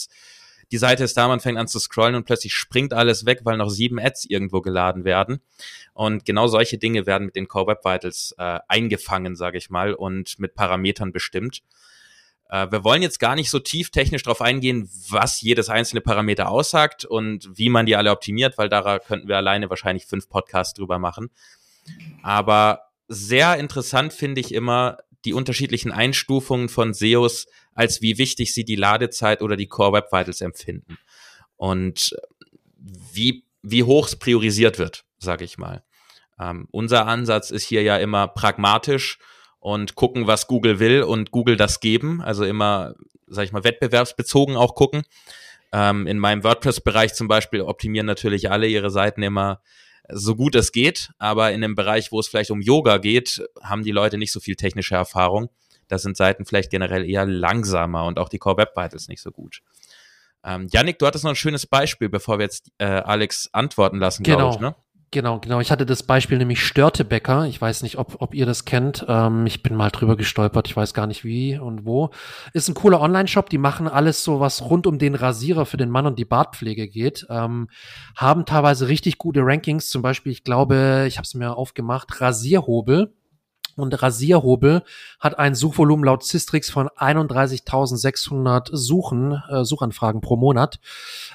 die Seite ist da, man fängt an zu scrollen und plötzlich springt alles weg, weil noch sieben Ads irgendwo geladen werden. Und genau solche Dinge werden mit den Core Web Vitals äh, eingefangen, sage ich mal, und mit Parametern bestimmt. Äh, wir wollen jetzt gar nicht so tief technisch darauf eingehen, was jedes einzelne Parameter aussagt und wie man die alle optimiert, weil da könnten wir alleine wahrscheinlich fünf Podcasts drüber machen. Aber sehr interessant finde ich immer die unterschiedlichen Einstufungen von SEOs, als wie wichtig sie die Ladezeit oder die Core Web Vitals empfinden. Und wie, wie hoch es priorisiert wird, sage ich mal. Ähm, unser Ansatz ist hier ja immer pragmatisch und gucken, was Google will und Google das geben. Also immer, sag ich mal, wettbewerbsbezogen auch gucken. Ähm, in meinem WordPress-Bereich zum Beispiel optimieren natürlich alle ihre Seiten immer so gut es geht, aber in dem Bereich, wo es vielleicht um Yoga geht, haben die Leute nicht so viel technische Erfahrung. Da sind Seiten vielleicht generell eher langsamer und auch die Core Web Vitals nicht so gut. Ähm, Yannick, du hattest noch ein schönes Beispiel, bevor wir jetzt äh, Alex antworten lassen, genau. glaube ich, ne? Genau, genau. Ich hatte das Beispiel nämlich Störtebäcker. Ich weiß nicht, ob, ob ihr das kennt. Ähm, ich bin mal drüber gestolpert. Ich weiß gar nicht wie und wo. Ist ein cooler Online-Shop. Die machen alles so, was rund um den Rasierer für den Mann und die Bartpflege geht. Ähm, haben teilweise richtig gute Rankings. Zum Beispiel, ich glaube, ich habe es mir aufgemacht, Rasierhobel und Rasierhobel hat ein Suchvolumen laut Systrix von 31.600 Suchen, äh, Suchanfragen pro Monat,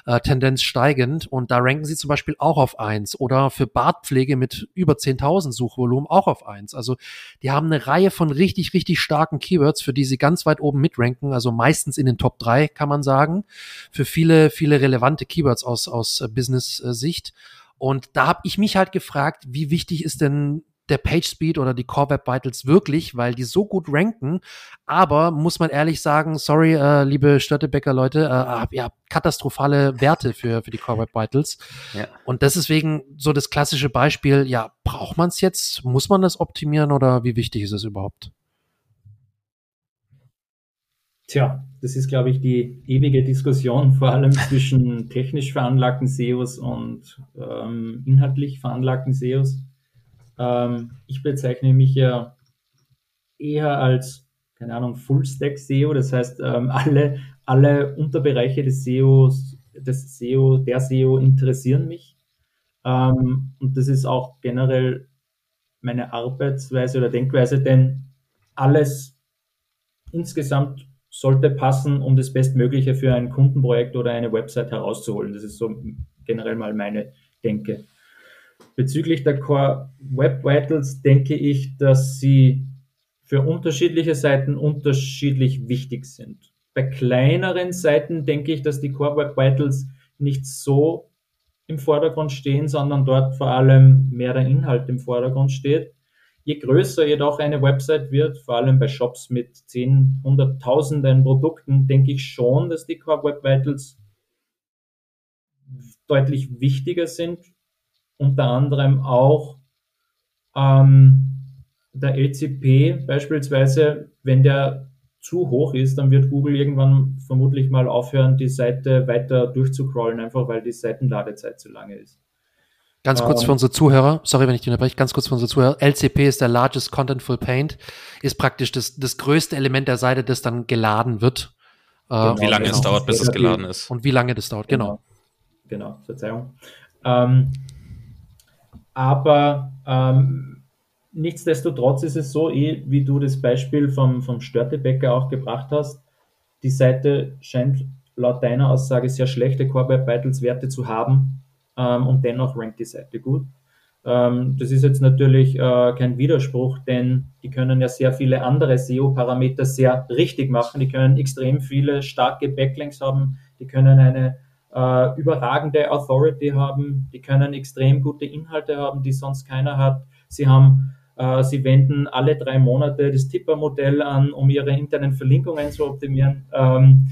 äh, Tendenz steigend. Und da ranken sie zum Beispiel auch auf eins oder für Bartpflege mit über 10.000 Suchvolumen auch auf eins. Also die haben eine Reihe von richtig, richtig starken Keywords, für die sie ganz weit oben mitranken, also meistens in den Top 3, kann man sagen, für viele, viele relevante Keywords aus, aus äh, Business-Sicht. Und da habe ich mich halt gefragt, wie wichtig ist denn der Page Speed oder die Core Web Vitals wirklich, weil die so gut ranken. Aber muss man ehrlich sagen, sorry, äh, liebe Störtebecker Leute, äh, ja, katastrophale Werte für, für die Core Web Vitals. Ja. Und das ist wegen so das klassische Beispiel, ja, braucht man es jetzt? Muss man das optimieren oder wie wichtig ist es überhaupt? Tja, das ist, glaube ich, die ewige Diskussion, vor allem zwischen technisch veranlagten SEOs und ähm, inhaltlich veranlagten SEOs. Ähm, ich bezeichne mich ja eher als, keine Ahnung, Full-Stack-SEO, das heißt, ähm, alle, alle Unterbereiche des SEOs, des SEO, der SEO interessieren mich. Ähm, und das ist auch generell meine Arbeitsweise oder Denkweise, denn alles insgesamt sollte passen, um das Bestmögliche für ein Kundenprojekt oder eine Website herauszuholen. Das ist so generell mal meine Denke. Bezüglich der Core Web Vitals denke ich, dass sie für unterschiedliche Seiten unterschiedlich wichtig sind. Bei kleineren Seiten denke ich, dass die Core Web Vitals nicht so im Vordergrund stehen, sondern dort vor allem mehr der Inhalt im Vordergrund steht. Je größer jedoch eine Website wird, vor allem bei Shops mit 10, 100.000 Produkten, denke ich schon, dass die Core Web Vitals deutlich wichtiger sind. Unter anderem auch ähm, der LCP beispielsweise, wenn der zu hoch ist, dann wird Google irgendwann vermutlich mal aufhören, die Seite weiter durchzucrollen, einfach weil die Seitenladezeit zu lange ist. Ganz kurz für ähm, unsere Zuhörer, sorry, wenn ich die unterbreche, ganz kurz für unsere Zuhörer. LCP ist der Largest Contentful Paint, ist praktisch das, das größte Element der Seite, das dann geladen wird. Genau, und wie lange genau. es dauert, bis es geladen ist. Und wie lange das dauert, genau. Genau, genau Verzeihung. Ähm, aber ähm, Nichtsdestotrotz ist es so, eh, wie du das Beispiel vom, vom Störtebäcker auch gebracht hast, die Seite scheint laut deiner Aussage sehr schlechte Core Web Vitals Werte zu haben ähm, und dennoch rankt die Seite gut. Ähm, das ist jetzt natürlich äh, kein Widerspruch, denn die können ja sehr viele andere SEO-Parameter sehr richtig machen. Die können extrem viele starke Backlinks haben, die können eine äh, überragende Authority haben, die können extrem gute Inhalte haben, die sonst keiner hat. Sie haben äh, sie wenden alle drei Monate das Tipper-Modell an, um ihre internen Verlinkungen zu optimieren. Ähm,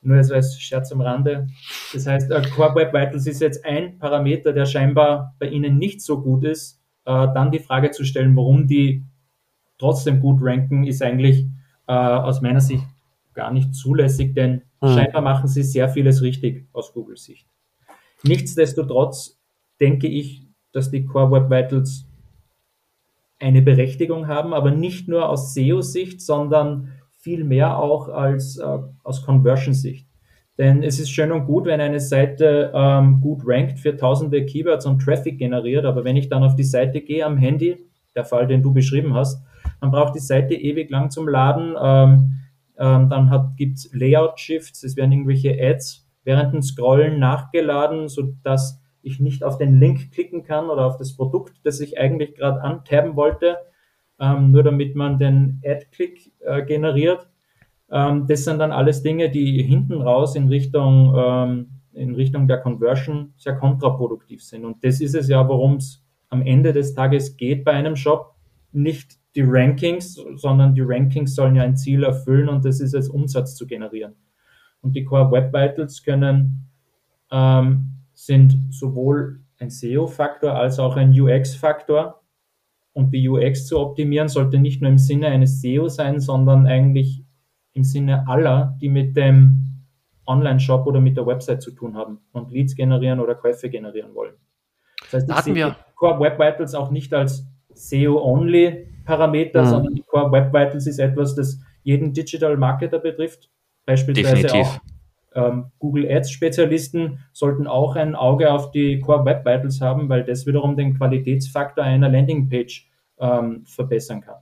nur als Scherz am Rande. Das heißt, äh, Core Web Vitals ist jetzt ein Parameter, der scheinbar bei Ihnen nicht so gut ist. Äh, dann die Frage zu stellen, warum die trotzdem gut ranken, ist eigentlich äh, aus meiner Sicht gar nicht zulässig, denn mhm. scheinbar machen sie sehr vieles richtig aus Google Sicht. Nichtsdestotrotz denke ich, dass die Core Web Vitals eine Berechtigung haben, aber nicht nur aus SEO-Sicht, sondern vielmehr auch als äh, aus Conversion-Sicht. Denn es ist schön und gut, wenn eine Seite ähm, gut rankt für tausende Keywords und Traffic generiert, aber wenn ich dann auf die Seite gehe am Handy, der Fall, den du beschrieben hast, dann braucht die Seite ewig lang zum Laden. Ähm, ähm, dann gibt es Layout-Shifts, es werden irgendwelche Ads während dem Scrollen nachgeladen, sodass ich nicht auf den Link klicken kann oder auf das Produkt, das ich eigentlich gerade antaben wollte, ähm, nur damit man den Ad-Click äh, generiert. Ähm, das sind dann alles Dinge, die hinten raus in Richtung, ähm, in Richtung der Conversion sehr kontraproduktiv sind. Und das ist es ja, worum es am Ende des Tages geht bei einem Shop. Nicht die Rankings, sondern die Rankings sollen ja ein Ziel erfüllen und das ist es, Umsatz zu generieren. Und die Core Web Vitals können ähm, sind sowohl ein SEO-Faktor als auch ein UX-Faktor. Und die UX zu optimieren sollte nicht nur im Sinne eines SEO sein, sondern eigentlich im Sinne aller, die mit dem Online-Shop oder mit der Website zu tun haben und Leads generieren oder Käufe generieren wollen. Das heißt, ich Hatten sehe wir. Core Web Vitals auch nicht als SEO-Only-Parameter, mhm. sondern die Core Web Vitals ist etwas, das jeden Digital Marketer betrifft, beispielsweise Definitiv. auch ähm, Google Ads Spezialisten sollten auch ein Auge auf die Core Web Vitals haben, weil das wiederum den Qualitätsfaktor einer Landingpage ähm, verbessern kann.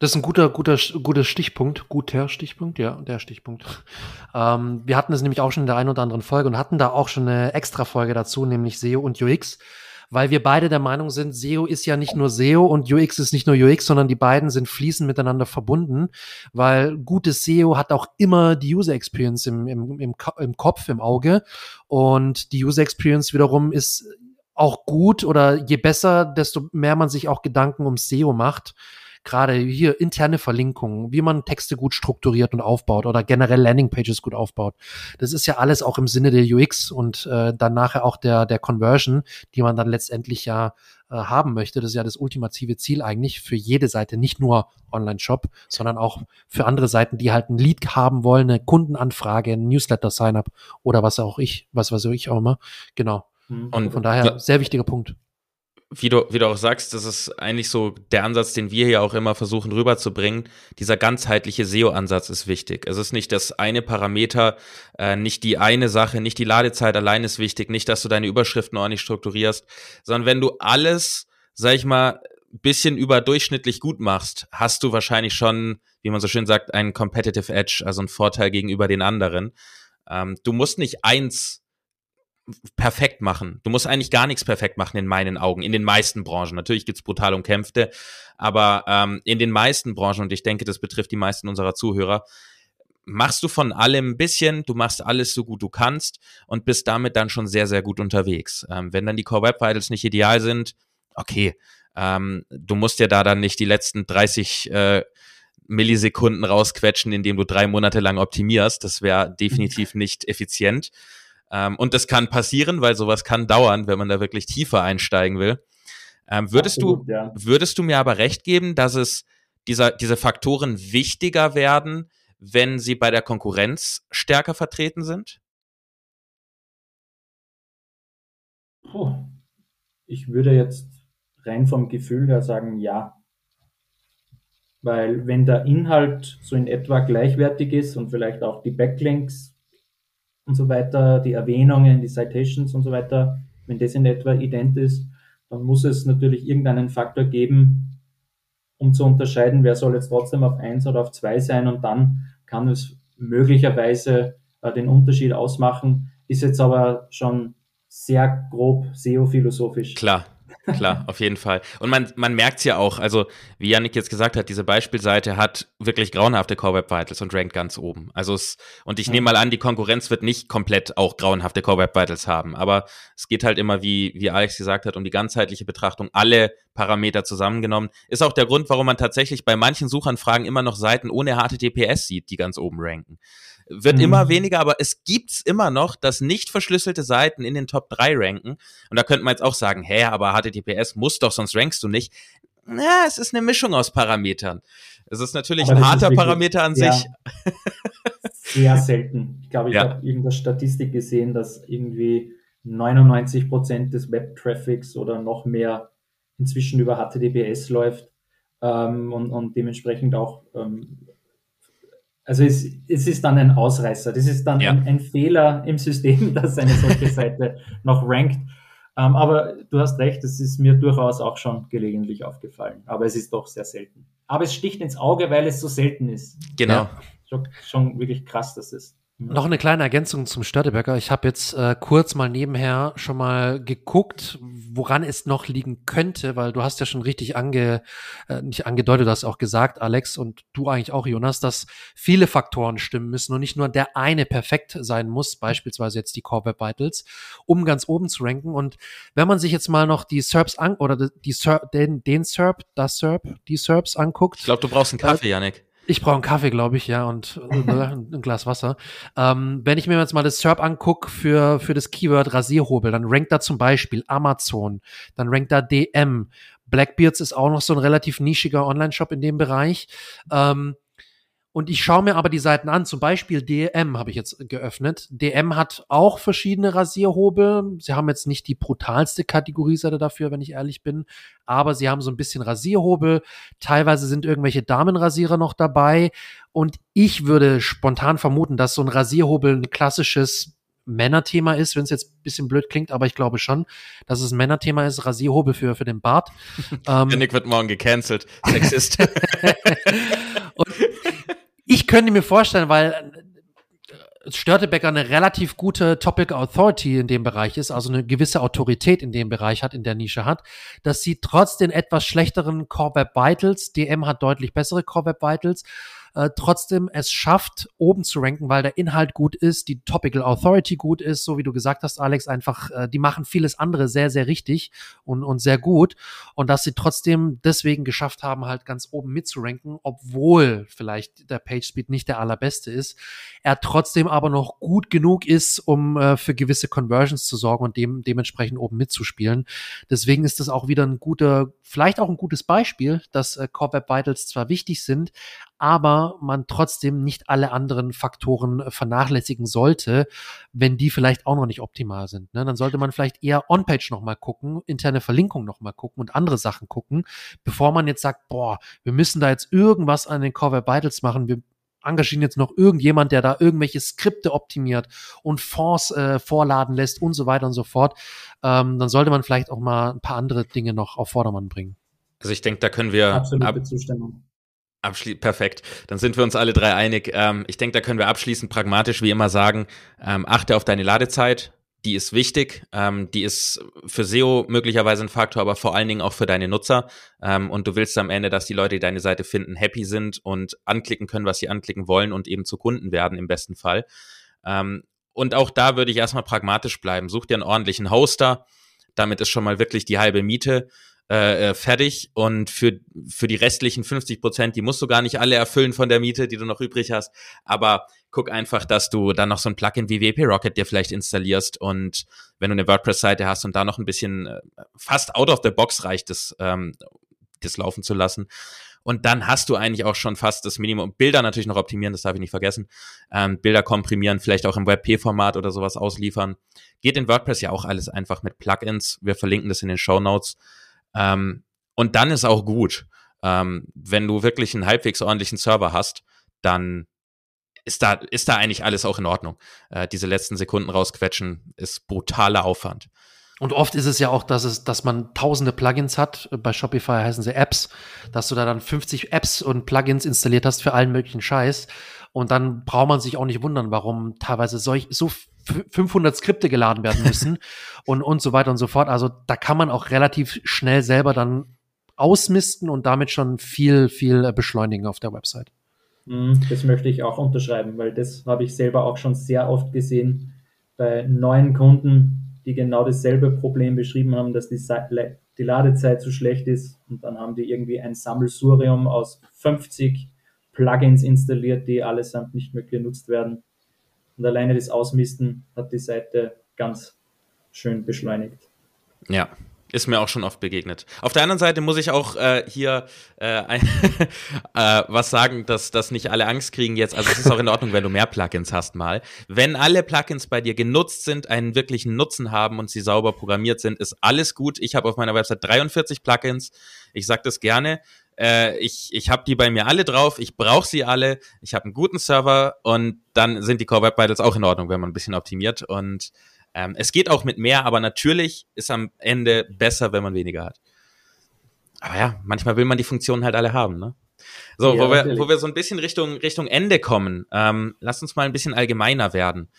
Das ist ein guter, guter, guter Stichpunkt, guter Stichpunkt, ja, der Stichpunkt. Ähm, wir hatten es nämlich auch schon in der einen oder anderen Folge und hatten da auch schon eine extra Folge dazu, nämlich SEO und UX weil wir beide der Meinung sind, SEO ist ja nicht nur SEO und UX ist nicht nur UX, sondern die beiden sind fließend miteinander verbunden, weil gutes SEO hat auch immer die User Experience im, im, im, im Kopf, im Auge. Und die User Experience wiederum ist auch gut oder je besser, desto mehr man sich auch Gedanken um SEO macht gerade hier interne Verlinkungen, wie man Texte gut strukturiert und aufbaut oder generell Landingpages gut aufbaut. Das ist ja alles auch im Sinne der UX und äh, dann nachher auch der, der Conversion, die man dann letztendlich ja äh, haben möchte. Das ist ja das ultimative Ziel eigentlich für jede Seite, nicht nur Online-Shop, sondern auch für andere Seiten, die halt ein Lead haben wollen, eine Kundenanfrage, ein Newsletter-Sign-up oder was auch ich, was weiß ich auch immer. Genau. Mhm. Und von daher sehr wichtiger Punkt wie du, wie du auch sagst, das ist eigentlich so der Ansatz, den wir hier auch immer versuchen rüberzubringen. Dieser ganzheitliche SEO-Ansatz ist wichtig. Es ist nicht das eine Parameter, äh, nicht die eine Sache, nicht die Ladezeit allein ist wichtig, nicht, dass du deine Überschriften ordentlich strukturierst, sondern wenn du alles, sag ich mal, bisschen überdurchschnittlich gut machst, hast du wahrscheinlich schon, wie man so schön sagt, einen Competitive Edge, also einen Vorteil gegenüber den anderen. Ähm, du musst nicht eins perfekt machen. Du musst eigentlich gar nichts perfekt machen in meinen Augen, in den meisten Branchen. Natürlich gibt's brutal umkämpfte, aber ähm, in den meisten Branchen, und ich denke, das betrifft die meisten unserer Zuhörer, machst du von allem ein bisschen, du machst alles so gut du kannst und bist damit dann schon sehr, sehr gut unterwegs. Ähm, wenn dann die Core Web Vitals nicht ideal sind, okay, ähm, du musst ja da dann nicht die letzten 30 äh, Millisekunden rausquetschen, indem du drei Monate lang optimierst. Das wäre definitiv nicht effizient. Ähm, und das kann passieren, weil sowas kann dauern, wenn man da wirklich tiefer einsteigen will. Ähm, würdest Absolut, du, ja. würdest du mir aber recht geben, dass es dieser, diese Faktoren wichtiger werden, wenn sie bei der Konkurrenz stärker vertreten sind? Puh. Ich würde jetzt rein vom Gefühl her sagen, ja. Weil wenn der Inhalt so in etwa gleichwertig ist und vielleicht auch die Backlinks und so weiter, die Erwähnungen, die Citations und so weiter, wenn das in etwa ident ist, dann muss es natürlich irgendeinen Faktor geben, um zu unterscheiden, wer soll jetzt trotzdem auf 1 oder auf 2 sein und dann kann es möglicherweise äh, den Unterschied ausmachen, ist jetzt aber schon sehr grob SEO-philosophisch. Klar, Klar, auf jeden Fall. Und man, man merkt es ja auch, also wie Yannick jetzt gesagt hat, diese Beispielseite hat wirklich grauenhafte Core Web Vitals und rankt ganz oben. Also es, und ich ja. nehme mal an, die Konkurrenz wird nicht komplett auch grauenhafte Core Web Vitals haben. Aber es geht halt immer, wie, wie Alex gesagt hat, um die ganzheitliche Betrachtung, alle Parameter zusammengenommen. Ist auch der Grund, warum man tatsächlich bei manchen Suchanfragen immer noch Seiten ohne HTTPS sieht, die ganz oben ranken wird mhm. immer weniger, aber es gibt's immer noch, dass nicht verschlüsselte Seiten in den Top 3 ranken. Und da könnte man jetzt auch sagen, hä, aber HTTPS muss doch, sonst rankst du nicht. Na, es ist eine Mischung aus Parametern. Es ist natürlich aber ein harter Parameter an ja, sich. Sehr selten. Ich glaube, ich ja. habe irgendeine Statistik gesehen, dass irgendwie 99 Prozent des Web-Traffics oder noch mehr inzwischen über HTTPS läuft ähm, und, und dementsprechend auch ähm, also es, es ist dann ein Ausreißer. Das ist dann ja. ein, ein, Fehler im System, dass eine solche Seite noch rankt. Ähm, aber du hast recht, es ist mir durchaus auch schon gelegentlich aufgefallen. Aber es ist doch sehr selten. Aber es sticht ins Auge, weil es so selten ist. Genau. Ja, schon, schon wirklich krass, dass es noch eine kleine Ergänzung zum Störtebecker. Ich habe jetzt äh, kurz mal nebenher schon mal geguckt, woran es noch liegen könnte, weil du hast ja schon richtig ange, äh, nicht angedeutet, du hast auch gesagt, Alex, und du eigentlich auch, Jonas, dass viele Faktoren stimmen müssen und nicht nur der eine perfekt sein muss, beispielsweise jetzt die Core Web Vitals, um ganz oben zu ranken. Und wenn man sich jetzt mal noch die SERPs an oder die SERP, den, den SERP, das SERP, die SERPs anguckt. Ich glaube, du brauchst einen Kaffee, äh, Janik. Ich brauche einen Kaffee, glaube ich, ja, und äh, ein Glas Wasser. Ähm, wenn ich mir jetzt mal das SERP angucke für, für das Keyword Rasierhobel, dann rankt da zum Beispiel Amazon, dann rankt da DM. Blackbeards ist auch noch so ein relativ nischiger Online-Shop in dem Bereich. Ähm, und ich schaue mir aber die Seiten an, zum Beispiel DM habe ich jetzt geöffnet. DM hat auch verschiedene Rasierhobel. Sie haben jetzt nicht die brutalste Kategorieseite dafür, wenn ich ehrlich bin, aber sie haben so ein bisschen Rasierhobel. Teilweise sind irgendwelche Damenrasierer noch dabei. Und ich würde spontan vermuten, dass so ein Rasierhobel ein klassisches Männerthema ist, wenn es jetzt ein bisschen blöd klingt, aber ich glaube schon, dass es ein Männerthema ist, Rasierhobel für, für den Bart. ähm, Nick wird morgen gecancelt. Sexist. und ich könnte mir vorstellen, weil äh, Störtebecker eine relativ gute Topic Authority in dem Bereich ist, also eine gewisse Autorität in dem Bereich hat, in der Nische hat, dass sie trotz den etwas schlechteren Core Web Vitals, DM hat deutlich bessere Core Web Vitals, äh, trotzdem es schafft, oben zu ranken, weil der Inhalt gut ist, die Topical Authority gut ist, so wie du gesagt hast, Alex, einfach, äh, die machen vieles andere sehr, sehr richtig und, und sehr gut. Und dass sie trotzdem deswegen geschafft haben, halt ganz oben mitzuranken, obwohl vielleicht der Page Speed nicht der allerbeste ist, er trotzdem aber noch gut genug ist, um äh, für gewisse Conversions zu sorgen und dem, dementsprechend oben mitzuspielen. Deswegen ist das auch wieder ein guter, vielleicht auch ein gutes Beispiel, dass äh, Core Web Vitals zwar wichtig sind, aber man trotzdem nicht alle anderen Faktoren äh, vernachlässigen sollte, wenn die vielleicht auch noch nicht optimal sind. Ne? Dann sollte man vielleicht eher On-Page nochmal gucken, interne Verlinkung nochmal gucken und andere Sachen gucken, bevor man jetzt sagt, boah, wir müssen da jetzt irgendwas an den Core Web Vitals machen, wir engagieren jetzt noch irgendjemand, der da irgendwelche Skripte optimiert und Fonds äh, vorladen lässt und so weiter und so fort, ähm, dann sollte man vielleicht auch mal ein paar andere Dinge noch auf Vordermann bringen. Also ich denke, da können wir Absolute ab Zustimmung. Abschli perfekt. Dann sind wir uns alle drei einig. Ähm, ich denke, da können wir abschließend pragmatisch wie immer sagen, ähm, achte auf deine Ladezeit. die ist wichtig, ähm, die ist für SEO möglicherweise ein Faktor, aber vor allen Dingen auch für deine Nutzer. Ähm, und du willst am Ende, dass die Leute, die deine Seite finden, happy sind und anklicken können, was sie anklicken wollen und eben zu Kunden werden im besten Fall. Ähm, und auch da würde ich erstmal pragmatisch bleiben. Such dir einen ordentlichen Hoster. Damit ist schon mal wirklich die halbe Miete äh, äh fertig. Und für, für die restlichen 50 Prozent, die musst du gar nicht alle erfüllen von der Miete, die du noch übrig hast. Aber guck einfach, dass du dann noch so ein Plugin wie WP Rocket dir vielleicht installierst und wenn du eine WordPress-Seite hast und da noch ein bisschen äh, fast out of the box reicht es, ähm, das laufen zu lassen. Und dann hast du eigentlich auch schon fast das Minimum. Bilder natürlich noch optimieren, das darf ich nicht vergessen. Ähm, Bilder komprimieren, vielleicht auch im WebP-Format oder sowas ausliefern. Geht in WordPress ja auch alles einfach mit Plugins. Wir verlinken das in den Show Notes. Ähm, und dann ist auch gut. Ähm, wenn du wirklich einen halbwegs ordentlichen Server hast, dann ist da, ist da eigentlich alles auch in Ordnung. Äh, diese letzten Sekunden rausquetschen ist brutaler Aufwand. Und oft ist es ja auch, dass es, dass man tausende Plugins hat. Bei Shopify heißen sie Apps, dass du da dann 50 Apps und Plugins installiert hast für allen möglichen Scheiß. Und dann braucht man sich auch nicht wundern, warum teilweise solch, so 500 Skripte geladen werden müssen und, und so weiter und so fort. Also da kann man auch relativ schnell selber dann ausmisten und damit schon viel, viel beschleunigen auf der Website. Mhm, das möchte ich auch unterschreiben, weil das habe ich selber auch schon sehr oft gesehen bei neuen Kunden, die genau dasselbe Problem beschrieben haben, dass die, die Ladezeit zu schlecht ist und dann haben die irgendwie ein Sammelsurium aus 50 Plugins installiert, die allesamt nicht mehr genutzt werden. Und alleine das Ausmisten hat die Seite ganz schön beschleunigt. Ja, ist mir auch schon oft begegnet. Auf der anderen Seite muss ich auch äh, hier äh, ein, äh, was sagen, dass, dass nicht alle Angst kriegen jetzt. Also es ist auch in Ordnung, wenn du mehr Plugins hast mal. Wenn alle Plugins bei dir genutzt sind, einen wirklichen Nutzen haben und sie sauber programmiert sind, ist alles gut. Ich habe auf meiner Website 43 Plugins. Ich sage das gerne. Äh, ich ich habe die bei mir alle drauf. Ich brauche sie alle. Ich habe einen guten Server und dann sind die Core Web Vitals auch in Ordnung, wenn man ein bisschen optimiert und ähm, es geht auch mit mehr, aber natürlich ist am Ende besser, wenn man weniger hat. Aber ja, manchmal will man die Funktionen halt alle haben, ne? So, ja, wo, wir, wo wir so ein bisschen Richtung, Richtung Ende kommen, ähm, lass uns mal ein bisschen allgemeiner werden.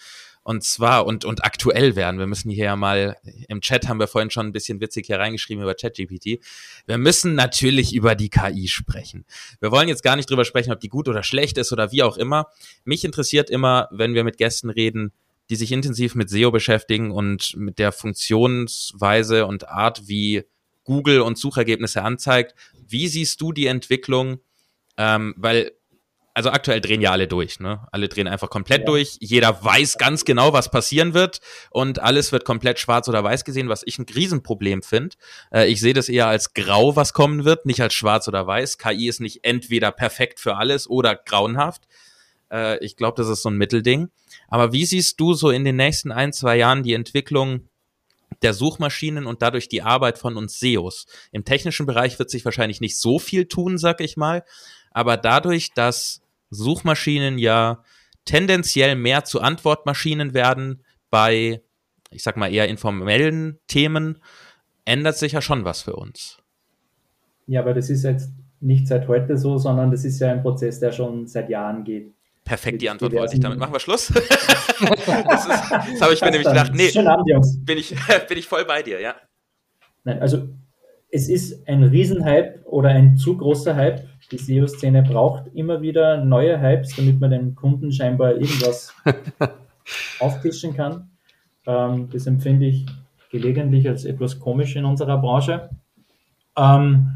Und zwar und, und aktuell werden. Wir müssen hier ja mal, im Chat haben wir vorhin schon ein bisschen witzig hier reingeschrieben über ChatGPT. Wir müssen natürlich über die KI sprechen. Wir wollen jetzt gar nicht drüber sprechen, ob die gut oder schlecht ist oder wie auch immer. Mich interessiert immer, wenn wir mit Gästen reden, die sich intensiv mit SEO beschäftigen und mit der Funktionsweise und Art, wie Google und Suchergebnisse anzeigt. Wie siehst du die Entwicklung? Ähm, weil, also aktuell drehen ja alle durch, ne? Alle drehen einfach komplett ja. durch. Jeder weiß ganz genau, was passieren wird und alles wird komplett schwarz oder weiß gesehen, was ich ein Riesenproblem finde. Äh, ich sehe das eher als grau, was kommen wird, nicht als schwarz oder weiß. KI ist nicht entweder perfekt für alles oder grauenhaft. Äh, ich glaube, das ist so ein Mittelding. Aber wie siehst du so in den nächsten ein, zwei Jahren die Entwicklung der Suchmaschinen und dadurch die Arbeit von uns SEOs? Im technischen Bereich wird sich wahrscheinlich nicht so viel tun, sag ich mal. Aber dadurch, dass Suchmaschinen ja tendenziell mehr zu Antwortmaschinen werden bei, ich sag mal, eher informellen Themen, ändert sich ja schon was für uns. Ja, aber das ist jetzt nicht seit heute so, sondern das ist ja ein Prozess, der schon seit Jahren geht. Perfekt, die Antwort wollte ich. Damit machen wir Schluss. das, das habe ich mir nämlich gedacht. Nee, Abend, bin, ich, bin ich voll bei dir, ja. Nein, also es ist ein Riesenhype oder ein zu großer Hype. Die SEO-Szene braucht immer wieder neue Hypes, damit man dem Kunden scheinbar irgendwas auftischen kann. Ähm, das empfinde ich gelegentlich als etwas komisch in unserer Branche. Ähm,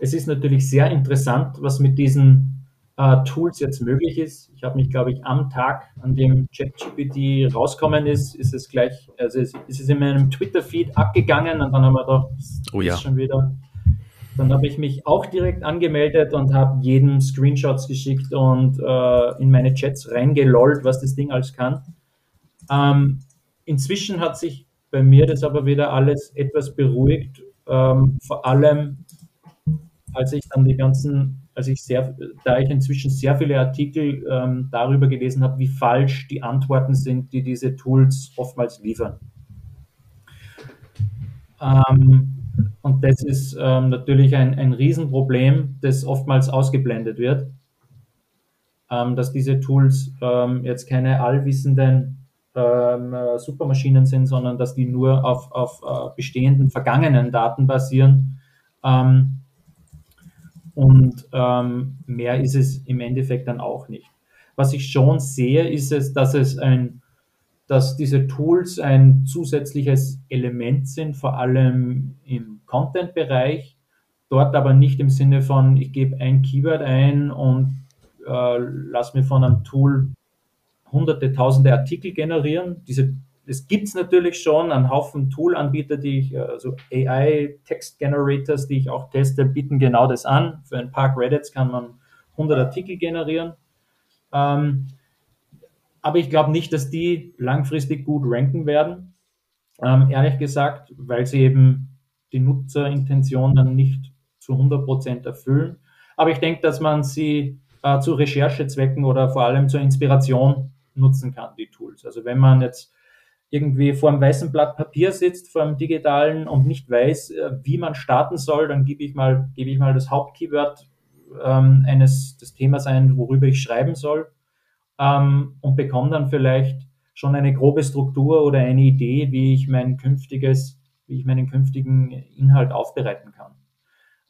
es ist natürlich sehr interessant, was mit diesen äh, Tools jetzt möglich ist. Ich habe mich, glaube ich, am Tag, an dem ChatGPT rauskommen ist, ist es gleich, also ist, ist es in meinem Twitter-Feed abgegangen und dann haben wir gedacht, oh ja. ist schon wieder. Dann habe ich mich auch direkt angemeldet und habe jedem Screenshots geschickt und äh, in meine Chats reingelollt, was das Ding alles kann. Ähm, inzwischen hat sich bei mir das aber wieder alles etwas beruhigt, ähm, vor allem als ich dann die ganzen als ich sehr, da ich inzwischen sehr viele Artikel ähm, darüber gelesen habe, wie falsch die Antworten sind, die diese Tools oftmals liefern. Ähm, und das ist ähm, natürlich ein, ein Riesenproblem, das oftmals ausgeblendet wird, ähm, dass diese Tools ähm, jetzt keine allwissenden ähm, äh, Supermaschinen sind, sondern dass die nur auf, auf äh, bestehenden vergangenen Daten basieren. Ähm, und ähm, mehr ist es im Endeffekt dann auch nicht. Was ich schon sehe, ist es, dass es ein, dass diese Tools ein zusätzliches Element sind, vor allem im Content-Bereich. Dort aber nicht im Sinne von, ich gebe ein Keyword ein und äh, lass mir von einem Tool hunderte, tausende Artikel generieren. Diese, das gibt es natürlich schon, einen Haufen Tool-Anbieter, die ich, also AI-Text-Generators, die ich auch teste, bieten genau das an. Für ein paar Credits kann man 100 Artikel generieren. Ähm, aber ich glaube nicht, dass die langfristig gut ranken werden. Ähm, ehrlich gesagt, weil sie eben die Nutzerintention dann nicht zu 100% erfüllen. Aber ich denke, dass man sie äh, zu Recherchezwecken oder vor allem zur Inspiration nutzen kann, die Tools. Also wenn man jetzt irgendwie vor einem weißen Blatt Papier sitzt, vor einem digitalen und nicht weiß, äh, wie man starten soll, dann gebe ich mal, ich mal das Hauptkeyword ähm, eines des Themas ein, worüber ich schreiben soll ähm, und bekomme dann vielleicht schon eine grobe Struktur oder eine Idee, wie ich mein künftiges, wie ich meinen künftigen Inhalt aufbereiten kann.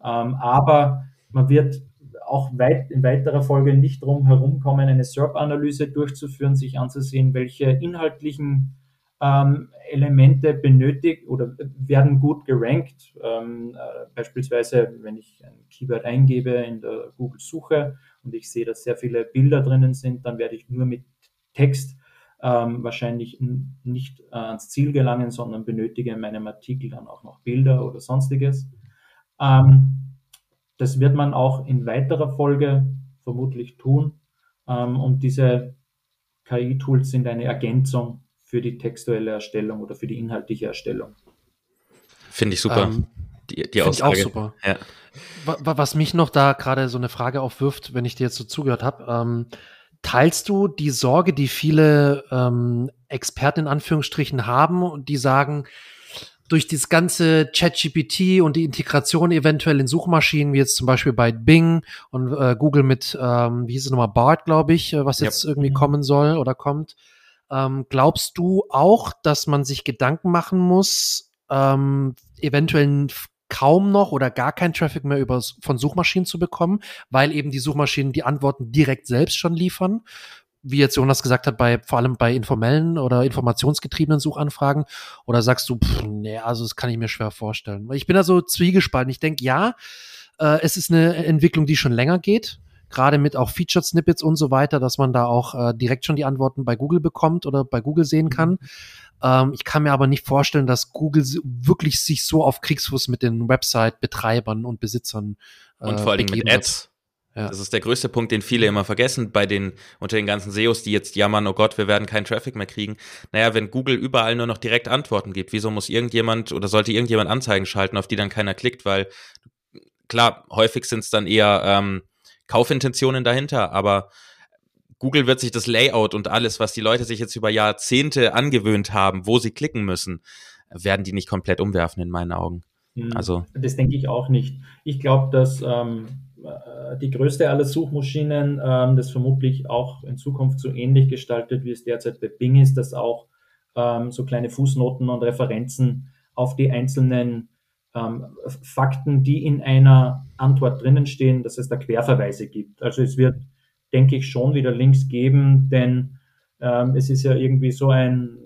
Ähm, aber man wird auch weit, in weiterer Folge nicht drum herumkommen, eine SERP-Analyse durchzuführen, sich anzusehen, welche inhaltlichen ähm, Elemente benötigt oder werden gut gerankt. Ähm, äh, beispielsweise, wenn ich ein Keyword eingebe in der Google-Suche und ich sehe, dass sehr viele Bilder drinnen sind, dann werde ich nur mit Text ähm, wahrscheinlich nicht äh, ans Ziel gelangen, sondern benötige in meinem Artikel dann auch noch Bilder oder sonstiges. Ähm, das wird man auch in weiterer Folge vermutlich tun. Ähm, und diese KI-Tools sind eine Ergänzung für die textuelle Erstellung oder für die inhaltliche Erstellung. Finde ich super. Die, die Aussage. Ich auch super. Ja. Was mich noch da gerade so eine Frage aufwirft, wenn ich dir jetzt so zugehört habe, ähm, teilst du die Sorge, die viele ähm, Experten in Anführungsstrichen haben und die sagen, durch das ganze ChatGPT und die Integration eventuell in Suchmaschinen, wie jetzt zum Beispiel bei Bing und äh, Google mit, ähm, wie hieß es nochmal, BART, glaube ich, äh, was jetzt yep. irgendwie kommen soll oder kommt. Ähm, glaubst du auch, dass man sich Gedanken machen muss, ähm, eventuell kaum noch oder gar kein Traffic mehr über, von Suchmaschinen zu bekommen, weil eben die Suchmaschinen die Antworten direkt selbst schon liefern? wie jetzt Jonas gesagt hat, bei vor allem bei informellen oder informationsgetriebenen Suchanfragen? Oder sagst du, pff, nee, also das kann ich mir schwer vorstellen. Ich bin da so zwiegespalten. Ich denke, ja, äh, es ist eine Entwicklung, die schon länger geht. Gerade mit auch Featured Snippets und so weiter, dass man da auch äh, direkt schon die Antworten bei Google bekommt oder bei Google sehen kann. Mhm. Ähm, ich kann mir aber nicht vorstellen, dass Google wirklich sich so auf Kriegsfuß mit den Website-Betreibern und Besitzern äh, und vor allem mit Ads. Ja. Das ist der größte Punkt, den viele immer vergessen bei den, unter den ganzen SEOs, die jetzt jammern, oh Gott, wir werden keinen Traffic mehr kriegen. Naja, wenn Google überall nur noch direkt Antworten gibt, wieso muss irgendjemand oder sollte irgendjemand Anzeigen schalten, auf die dann keiner klickt, weil klar, häufig sind es dann eher ähm, Kaufintentionen dahinter, aber Google wird sich das Layout und alles, was die Leute sich jetzt über Jahrzehnte angewöhnt haben, wo sie klicken müssen, werden die nicht komplett umwerfen in meinen Augen. Hm. Also das denke ich auch nicht. Ich glaube, dass ähm, äh, die größte aller Suchmaschinen, ähm, das vermutlich auch in Zukunft so ähnlich gestaltet, wie es derzeit bei Bing ist, dass auch ähm, so kleine Fußnoten und Referenzen auf die einzelnen ähm, Fakten, die in einer Antwort drinnen stehen, dass es da Querverweise gibt. Also es wird, denke ich, schon wieder Links geben, denn ähm, es ist ja irgendwie so ein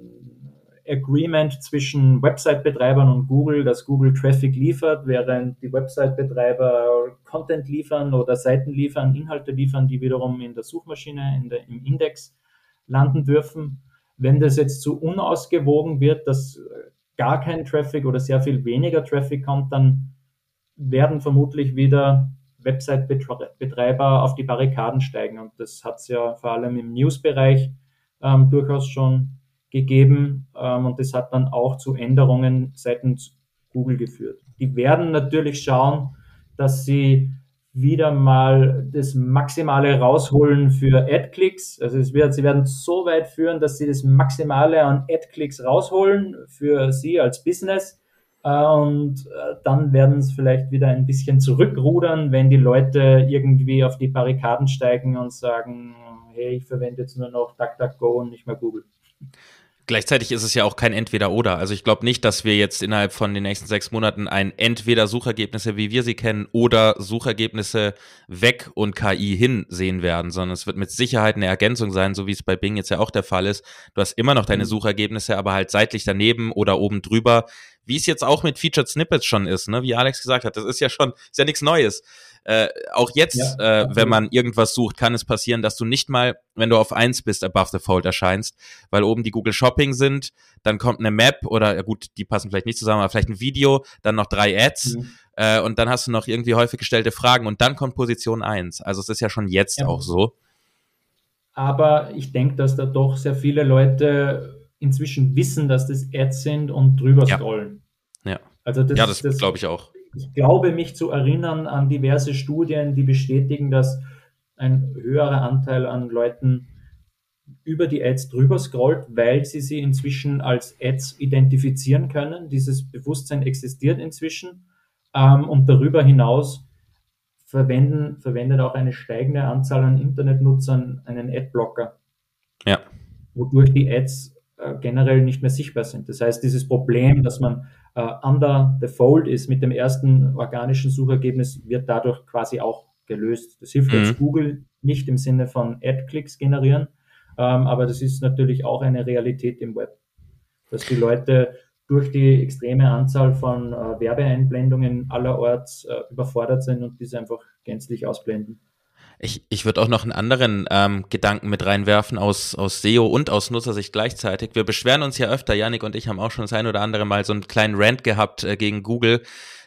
Agreement zwischen Website-Betreibern und Google, dass Google Traffic liefert, während die Website-Betreiber Content liefern oder Seiten liefern, Inhalte liefern, die wiederum in der Suchmaschine, in der, im Index landen dürfen. Wenn das jetzt zu unausgewogen wird, dass gar kein Traffic oder sehr viel weniger Traffic kommt, dann werden vermutlich wieder Website-Betreiber auf die Barrikaden steigen. Und das hat es ja vor allem im News-Bereich ähm, durchaus schon gegeben ähm, und das hat dann auch zu Änderungen seitens Google geführt. Die werden natürlich schauen, dass sie wieder mal das Maximale rausholen für Ad-Clicks. Also es wird, sie werden so weit führen, dass sie das Maximale an Ad-Clicks rausholen für sie als Business. Äh, und äh, dann werden es vielleicht wieder ein bisschen zurückrudern, wenn die Leute irgendwie auf die Barrikaden steigen und sagen, hey, ich verwende jetzt nur noch DuckDuckGo und nicht mehr Google. Gleichzeitig ist es ja auch kein Entweder-Oder. Also ich glaube nicht, dass wir jetzt innerhalb von den nächsten sechs Monaten ein entweder Suchergebnisse, wie wir sie kennen, oder Suchergebnisse weg und KI hin sehen werden, sondern es wird mit Sicherheit eine Ergänzung sein, so wie es bei Bing jetzt ja auch der Fall ist. Du hast immer noch deine mhm. Suchergebnisse, aber halt seitlich daneben oder oben drüber, wie es jetzt auch mit Featured Snippets schon ist, ne? wie Alex gesagt hat. Das ist ja schon, ist ja nichts Neues. Äh, auch jetzt, ja, äh, wenn man irgendwas sucht, kann es passieren, dass du nicht mal, wenn du auf eins bist, above the fold erscheinst, weil oben die Google Shopping sind, dann kommt eine Map oder ja gut, die passen vielleicht nicht zusammen, aber vielleicht ein Video, dann noch drei Ads mhm. äh, und dann hast du noch irgendwie häufig gestellte Fragen und dann kommt Position eins. Also es ist ja schon jetzt ja. auch so. Aber ich denke, dass da doch sehr viele Leute inzwischen wissen, dass das Ads sind und drüber scrollen. Ja. Also das, ja, das, das glaube ich auch ich glaube, mich zu erinnern an diverse Studien, die bestätigen, dass ein höherer Anteil an Leuten über die Ads drüber scrollt, weil sie sie inzwischen als Ads identifizieren können. Dieses Bewusstsein existiert inzwischen. Ähm, und darüber hinaus verwenden, verwendet auch eine steigende Anzahl an Internetnutzern einen Adblocker. Ja. Wodurch die Ads äh, generell nicht mehr sichtbar sind. Das heißt, dieses Problem, dass man under the fold ist mit dem ersten organischen Suchergebnis, wird dadurch quasi auch gelöst. Das hilft mhm. jetzt Google nicht im Sinne von Ad-Clicks generieren, ähm, aber das ist natürlich auch eine Realität im Web, dass die Leute durch die extreme Anzahl von äh, Werbeeinblendungen allerorts äh, überfordert sind und diese einfach gänzlich ausblenden. Ich, ich würde auch noch einen anderen ähm, Gedanken mit reinwerfen aus, aus SEO und aus Nutzersicht gleichzeitig. Wir beschweren uns ja öfter, Janik und ich haben auch schon das ein oder andere Mal so einen kleinen Rant gehabt äh, gegen Google,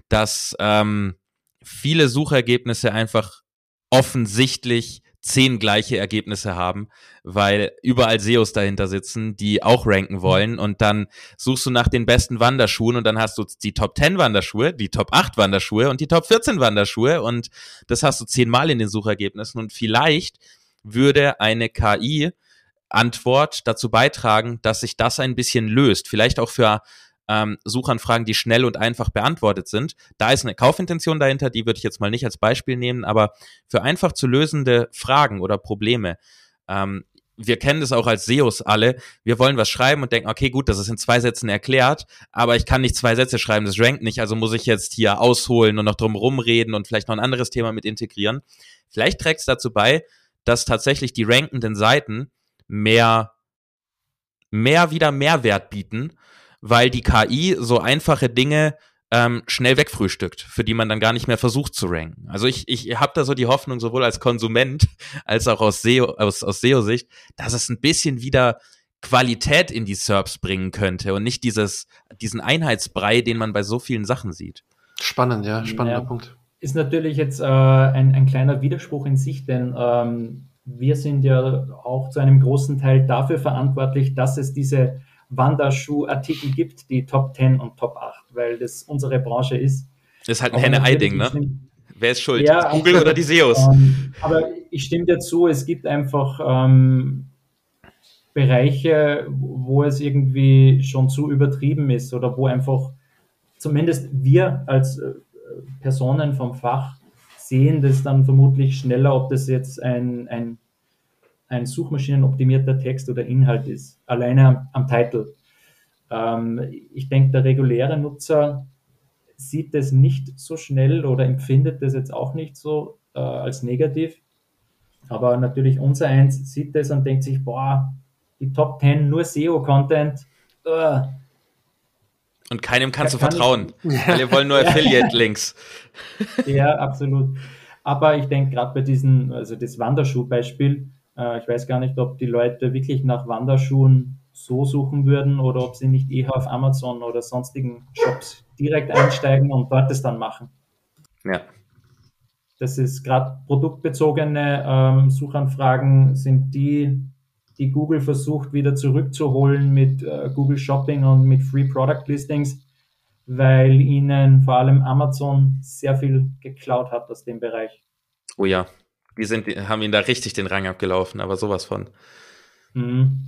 dass ähm, viele Suchergebnisse einfach offensichtlich zehn gleiche Ergebnisse haben, weil überall SEOs dahinter sitzen, die auch ranken mhm. wollen und dann suchst du nach den besten Wanderschuhen und dann hast du die Top 10 Wanderschuhe, die Top 8 Wanderschuhe und die Top 14 Wanderschuhe und das hast du zehnmal in den Suchergebnissen und vielleicht würde eine KI Antwort dazu beitragen, dass sich das ein bisschen löst. Vielleicht auch für ähm, Suchanfragen, die schnell und einfach beantwortet sind. Da ist eine Kaufintention dahinter, die würde ich jetzt mal nicht als Beispiel nehmen, aber für einfach zu lösende Fragen oder Probleme, ähm, wir kennen das auch als SEOs alle. Wir wollen was schreiben und denken, okay, gut, das ist in zwei Sätzen erklärt, aber ich kann nicht zwei Sätze schreiben, das rankt nicht, also muss ich jetzt hier ausholen und noch drum rumreden und vielleicht noch ein anderes Thema mit integrieren. Vielleicht trägt es dazu bei, dass tatsächlich die rankenden Seiten mehr, mehr wieder Mehrwert bieten weil die KI so einfache Dinge ähm, schnell wegfrühstückt, für die man dann gar nicht mehr versucht zu ranken. Also ich, ich habe da so die Hoffnung, sowohl als Konsument als auch aus SEO, aus, aus SEO-Sicht, dass es ein bisschen wieder Qualität in die SERPs bringen könnte und nicht dieses, diesen Einheitsbrei, den man bei so vielen Sachen sieht. Spannend, ja, spannender ja, Punkt. Ist natürlich jetzt äh, ein, ein kleiner Widerspruch in sich, denn ähm, wir sind ja auch zu einem großen Teil dafür verantwortlich, dass es diese Wanderschuhartikel gibt, die Top 10 und Top 8, weil das unsere Branche ist. Das ist halt ein Henne-Ei-Ding, ne? Wer ist schuld? Ja, Google oder die SEOs? Ähm, aber ich stimme dir zu, es gibt einfach ähm, Bereiche, wo es irgendwie schon zu übertrieben ist oder wo einfach zumindest wir als äh, Personen vom Fach sehen das dann vermutlich schneller, ob das jetzt ein, ein ein suchmaschinenoptimierter Text oder Inhalt ist, alleine am, am Titel. Ähm, ich denke, der reguläre Nutzer sieht das nicht so schnell oder empfindet das jetzt auch nicht so äh, als negativ. Aber natürlich unser Eins sieht das und denkt sich, boah, die Top 10 nur SEO-Content. Uh. Und keinem kannst da du kann vertrauen. Ich, Alle wollen nur Affiliate-Links. ja, absolut. Aber ich denke gerade bei diesem, also das Wanderschuh-Beispiel, äh, ich weiß gar nicht, ob die Leute wirklich nach Wanderschuhen so suchen würden oder ob sie nicht eher auf Amazon oder sonstigen Shops direkt einsteigen und dort es dann machen. Ja. Das ist gerade produktbezogene ähm, Suchanfragen sind die, die Google versucht wieder zurückzuholen mit äh, Google Shopping und mit Free Product Listings, weil ihnen vor allem Amazon sehr viel geklaut hat aus dem Bereich. Oh ja, die sind, haben ihn da richtig den Rang abgelaufen, aber sowas von. Mhm.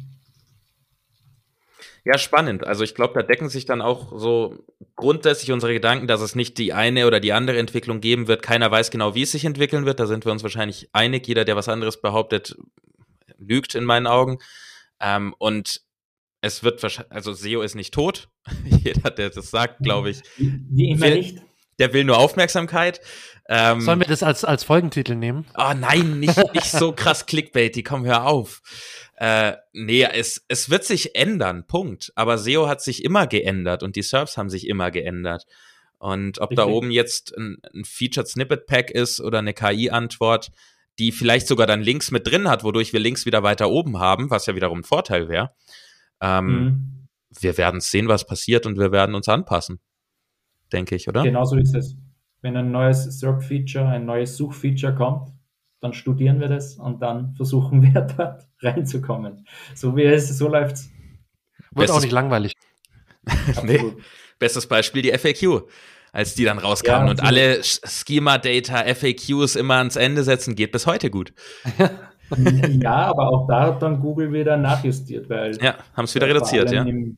Ja, spannend. Also ich glaube, da decken sich dann auch so grundsätzlich unsere Gedanken, dass es nicht die eine oder die andere Entwicklung geben wird. Keiner weiß genau, wie es sich entwickeln wird. Da sind wir uns wahrscheinlich einig. Jeder, der was anderes behauptet, lügt in meinen Augen. Ähm, und es wird wahrscheinlich, also SEO ist nicht tot. Jeder, der das sagt, glaube ich. Wie immer will, nicht. Der will nur Aufmerksamkeit. Ähm, Sollen wir das als, als Folgentitel nehmen? Oh nein, nicht, nicht so krass Clickbait, komm, hör auf. Äh, nee, es, es wird sich ändern, Punkt. Aber SEO hat sich immer geändert und die Serves haben sich immer geändert. Und ob Richtig. da oben jetzt ein, ein Featured Snippet Pack ist oder eine KI-Antwort, die vielleicht sogar dann Links mit drin hat, wodurch wir Links wieder weiter oben haben, was ja wiederum ein Vorteil wäre. Ähm, mhm. Wir werden sehen, was passiert und wir werden uns anpassen, denke ich, oder? Genau so ist es. Wenn ein neues SERP-Feature, ein neues Suchfeature kommt, dann studieren wir das und dann versuchen wir dort reinzukommen. So wie es, so läuft's. Wird auch nicht langweilig. nee. Bestes Beispiel die FAQ als die dann rauskamen ja, und alle Schema-Data, FAQs immer ans Ende setzen, geht bis heute gut. ja, aber auch da hat dann Google wieder nachjustiert, weil. Ja, haben es wieder reduziert, ja. Im,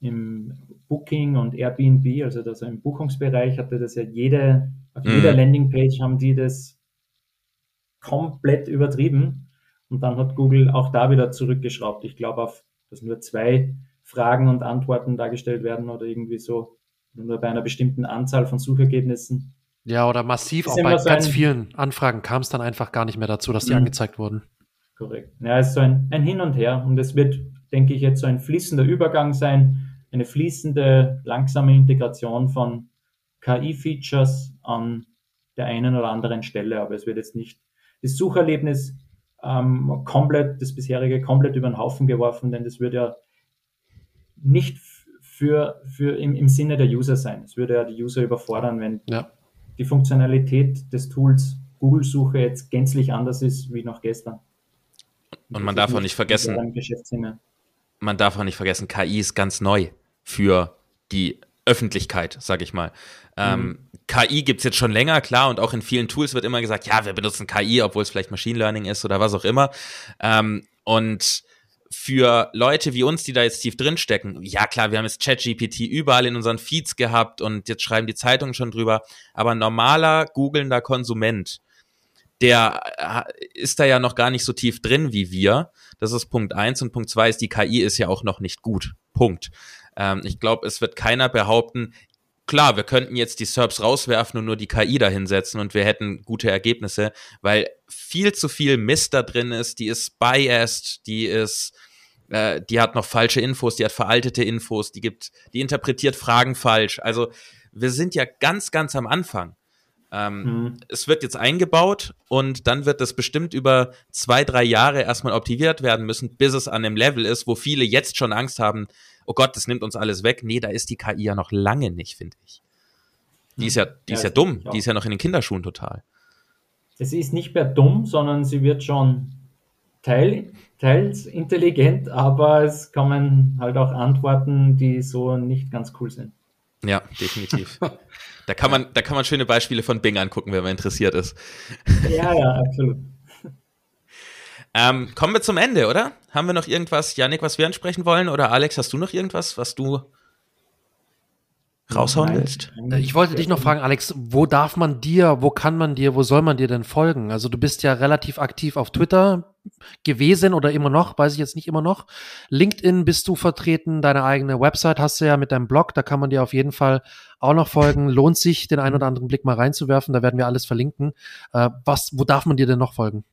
Im, Booking und Airbnb, also das im Buchungsbereich, hatte das ja jede, auf mm. jeder Landingpage haben die das komplett übertrieben. Und dann hat Google auch da wieder zurückgeschraubt. Ich glaube, auf dass nur zwei Fragen und Antworten dargestellt werden oder irgendwie so nur bei einer bestimmten Anzahl von Suchergebnissen. Ja, oder massiv, auch bei so ganz vielen Anfragen kam es dann einfach gar nicht mehr dazu, dass die mhm. angezeigt wurden. Korrekt. Ja, es ist so ein, ein Hin und Her und es wird, denke ich, jetzt so ein fließender Übergang sein, eine fließende, langsame Integration von KI-Features an der einen oder anderen Stelle, aber es wird jetzt nicht das Sucherlebnis ähm, komplett, das bisherige komplett über den Haufen geworfen, denn das wird ja nicht für, für im, im Sinne der User sein. Es würde ja die User überfordern, wenn ja. die Funktionalität des Tools Google-Suche jetzt gänzlich anders ist wie noch gestern. Und man darf auch nicht vergessen, man darf auch nicht vergessen, KI ist ganz neu für die Öffentlichkeit, sag ich mal. Ähm, mhm. KI gibt es jetzt schon länger, klar, und auch in vielen Tools wird immer gesagt, ja, wir benutzen KI, obwohl es vielleicht Machine Learning ist oder was auch immer. Ähm, und für Leute wie uns, die da jetzt tief drinstecken, ja klar, wir haben jetzt ChatGPT überall in unseren Feeds gehabt und jetzt schreiben die Zeitungen schon drüber, aber normaler googelnder Konsument, der äh, ist da ja noch gar nicht so tief drin wie wir. Das ist Punkt eins und Punkt zwei ist, die KI ist ja auch noch nicht gut. Punkt. Ähm, ich glaube, es wird keiner behaupten, klar, wir könnten jetzt die SERPs rauswerfen und nur die KI dahinsetzen und wir hätten gute Ergebnisse, weil viel zu viel Mist da drin ist, die ist biased, die ist, äh, die hat noch falsche Infos, die hat veraltete Infos, die gibt, die interpretiert Fragen falsch. Also wir sind ja ganz, ganz am Anfang. Ähm, mhm. Es wird jetzt eingebaut und dann wird das bestimmt über zwei, drei Jahre erstmal optimiert werden müssen, bis es an dem Level ist, wo viele jetzt schon Angst haben, oh Gott, das nimmt uns alles weg. Nee, da ist die KI ja noch lange nicht, finde ich. Die ist ja, die ja, ist ja dumm. Die ist ja noch in den Kinderschuhen total. Es ist nicht mehr dumm, sondern sie wird schon teil, teils intelligent, aber es kommen halt auch Antworten, die so nicht ganz cool sind. Ja, definitiv. da kann man, da kann man schöne Beispiele von Bing angucken, wenn man interessiert ist. Ja, ja, absolut. Ähm, kommen wir zum Ende, oder? Haben wir noch irgendwas, Janik, was wir ansprechen wollen? Oder Alex, hast du noch irgendwas, was du raushauen willst? Äh, ich wollte dich noch fragen, Alex, wo darf man dir, wo kann man dir, wo soll man dir denn folgen? Also du bist ja relativ aktiv auf Twitter gewesen oder immer noch, weiß ich jetzt nicht immer noch. LinkedIn bist du vertreten, deine eigene Website hast du ja mit deinem Blog, da kann man dir auf jeden Fall auch noch folgen. Lohnt sich, den einen oder anderen Blick mal reinzuwerfen, da werden wir alles verlinken. Äh, was, wo darf man dir denn noch folgen?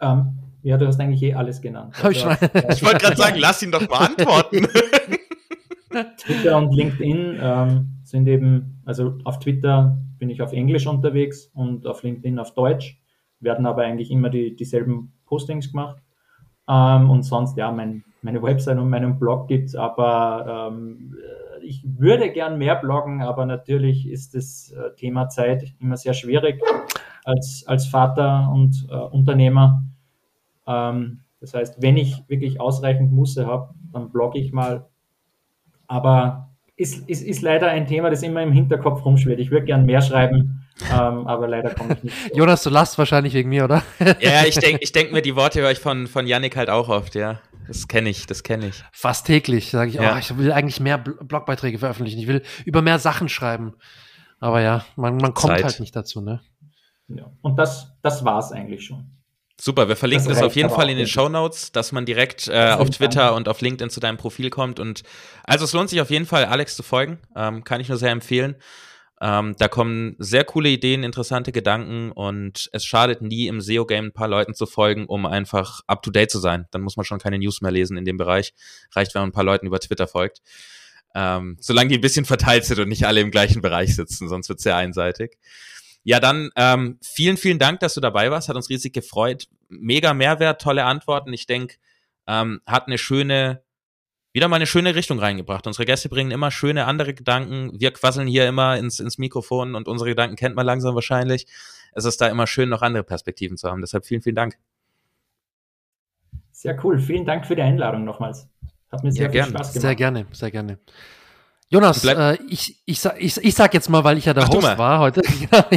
Ähm, ja, du hast eigentlich eh alles genannt. Also, ich, ich wollte gerade sagen, lass ihn doch beantworten. Twitter und LinkedIn ähm, sind eben, also auf Twitter bin ich auf Englisch unterwegs und auf LinkedIn auf Deutsch, werden aber eigentlich immer die, dieselben Postings gemacht. Ähm, und sonst, ja, mein, meine Website und meinen Blog gibt es, aber ähm, ich würde gern mehr bloggen, aber natürlich ist das äh, Thema Zeit immer sehr schwierig als, als Vater und äh, Unternehmer. Ähm, das heißt, wenn ich wirklich ausreichend Musse habe, dann blogge ich mal. Aber ist, ist, ist leider ein Thema, das immer im Hinterkopf rumschwirrt. Ich würde gern mehr schreiben, ähm, aber leider komme ich nicht. Jonas, du lachst wahrscheinlich wegen mir, oder? ja, ich denke ich denk mir, die Worte höre ich von, von Yannick halt auch oft, ja. Das kenne ich, das kenne ich. Fast täglich sage ich, ja. oh, ich will eigentlich mehr Blogbeiträge veröffentlichen. Ich will über mehr Sachen schreiben. Aber ja, man, man kommt Zeit. halt nicht dazu, ne? Ja. Und das, das war es eigentlich schon. Super, wir verlinken das, das auf jeden Fall in den Show Notes, dass man direkt äh, auf Twitter Dank. und auf LinkedIn zu deinem Profil kommt. Und also es lohnt sich auf jeden Fall, Alex zu folgen. Ähm, kann ich nur sehr empfehlen. Ähm, da kommen sehr coole Ideen, interessante Gedanken und es schadet nie, im SEO-Game ein paar Leuten zu folgen, um einfach up-to-date zu sein. Dann muss man schon keine News mehr lesen in dem Bereich. Reicht, wenn man ein paar Leuten über Twitter folgt. Ähm, solange die ein bisschen verteilt sind und nicht alle im gleichen Bereich sitzen, sonst wird es sehr einseitig. Ja, dann ähm, vielen, vielen Dank, dass du dabei warst. Hat uns riesig gefreut. Mega Mehrwert, tolle Antworten. Ich denke, ähm, hat eine schöne, wieder mal eine schöne Richtung reingebracht. Unsere Gäste bringen immer schöne andere Gedanken. Wir quasseln hier immer ins, ins Mikrofon und unsere Gedanken kennt man langsam wahrscheinlich. Es ist da immer schön, noch andere Perspektiven zu haben. Deshalb vielen, vielen Dank. Sehr cool. Vielen Dank für die Einladung nochmals. Hat mir sehr ja, viel gerne. Spaß gemacht. Sehr gerne, sehr gerne. Jonas, äh, ich, ich, ich, ich sag jetzt mal, weil ich ja der Ach, Host war heute,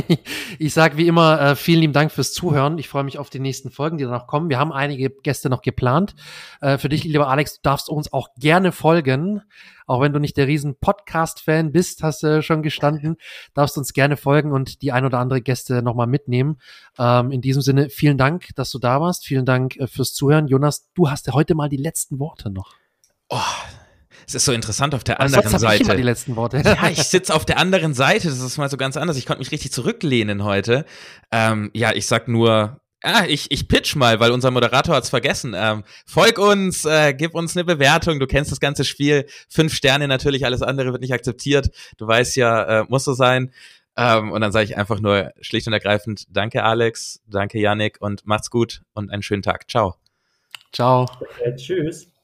ich sag wie immer äh, vielen lieben Dank fürs Zuhören. Ich freue mich auf die nächsten Folgen, die danach kommen. Wir haben einige Gäste noch geplant. Äh, für dich, lieber Alex, du darfst uns auch gerne folgen. Auch wenn du nicht der riesen Podcast-Fan bist, hast du schon gestanden, darfst uns gerne folgen und die ein oder andere Gäste nochmal mitnehmen. Ähm, in diesem Sinne, vielen Dank, dass du da warst. Vielen Dank äh, fürs Zuhören. Jonas, du hast ja heute mal die letzten Worte noch. Oh, es ist so interessant auf der anderen Seite. Ich immer die letzten Worte. ja, ich sitze auf der anderen Seite. Das ist mal so ganz anders. Ich konnte mich richtig zurücklehnen heute. Ähm, ja, ich sag nur, Ah, ich, ich pitch mal, weil unser Moderator hat's vergessen. Ähm, folg uns, äh, gib uns eine Bewertung. Du kennst das ganze Spiel. Fünf Sterne natürlich, alles andere wird nicht akzeptiert. Du weißt ja, äh, muss so sein. Ähm, und dann sage ich einfach nur schlicht und ergreifend, danke Alex, danke Yannick und macht's gut und einen schönen Tag. Ciao. Ciao. Okay, tschüss.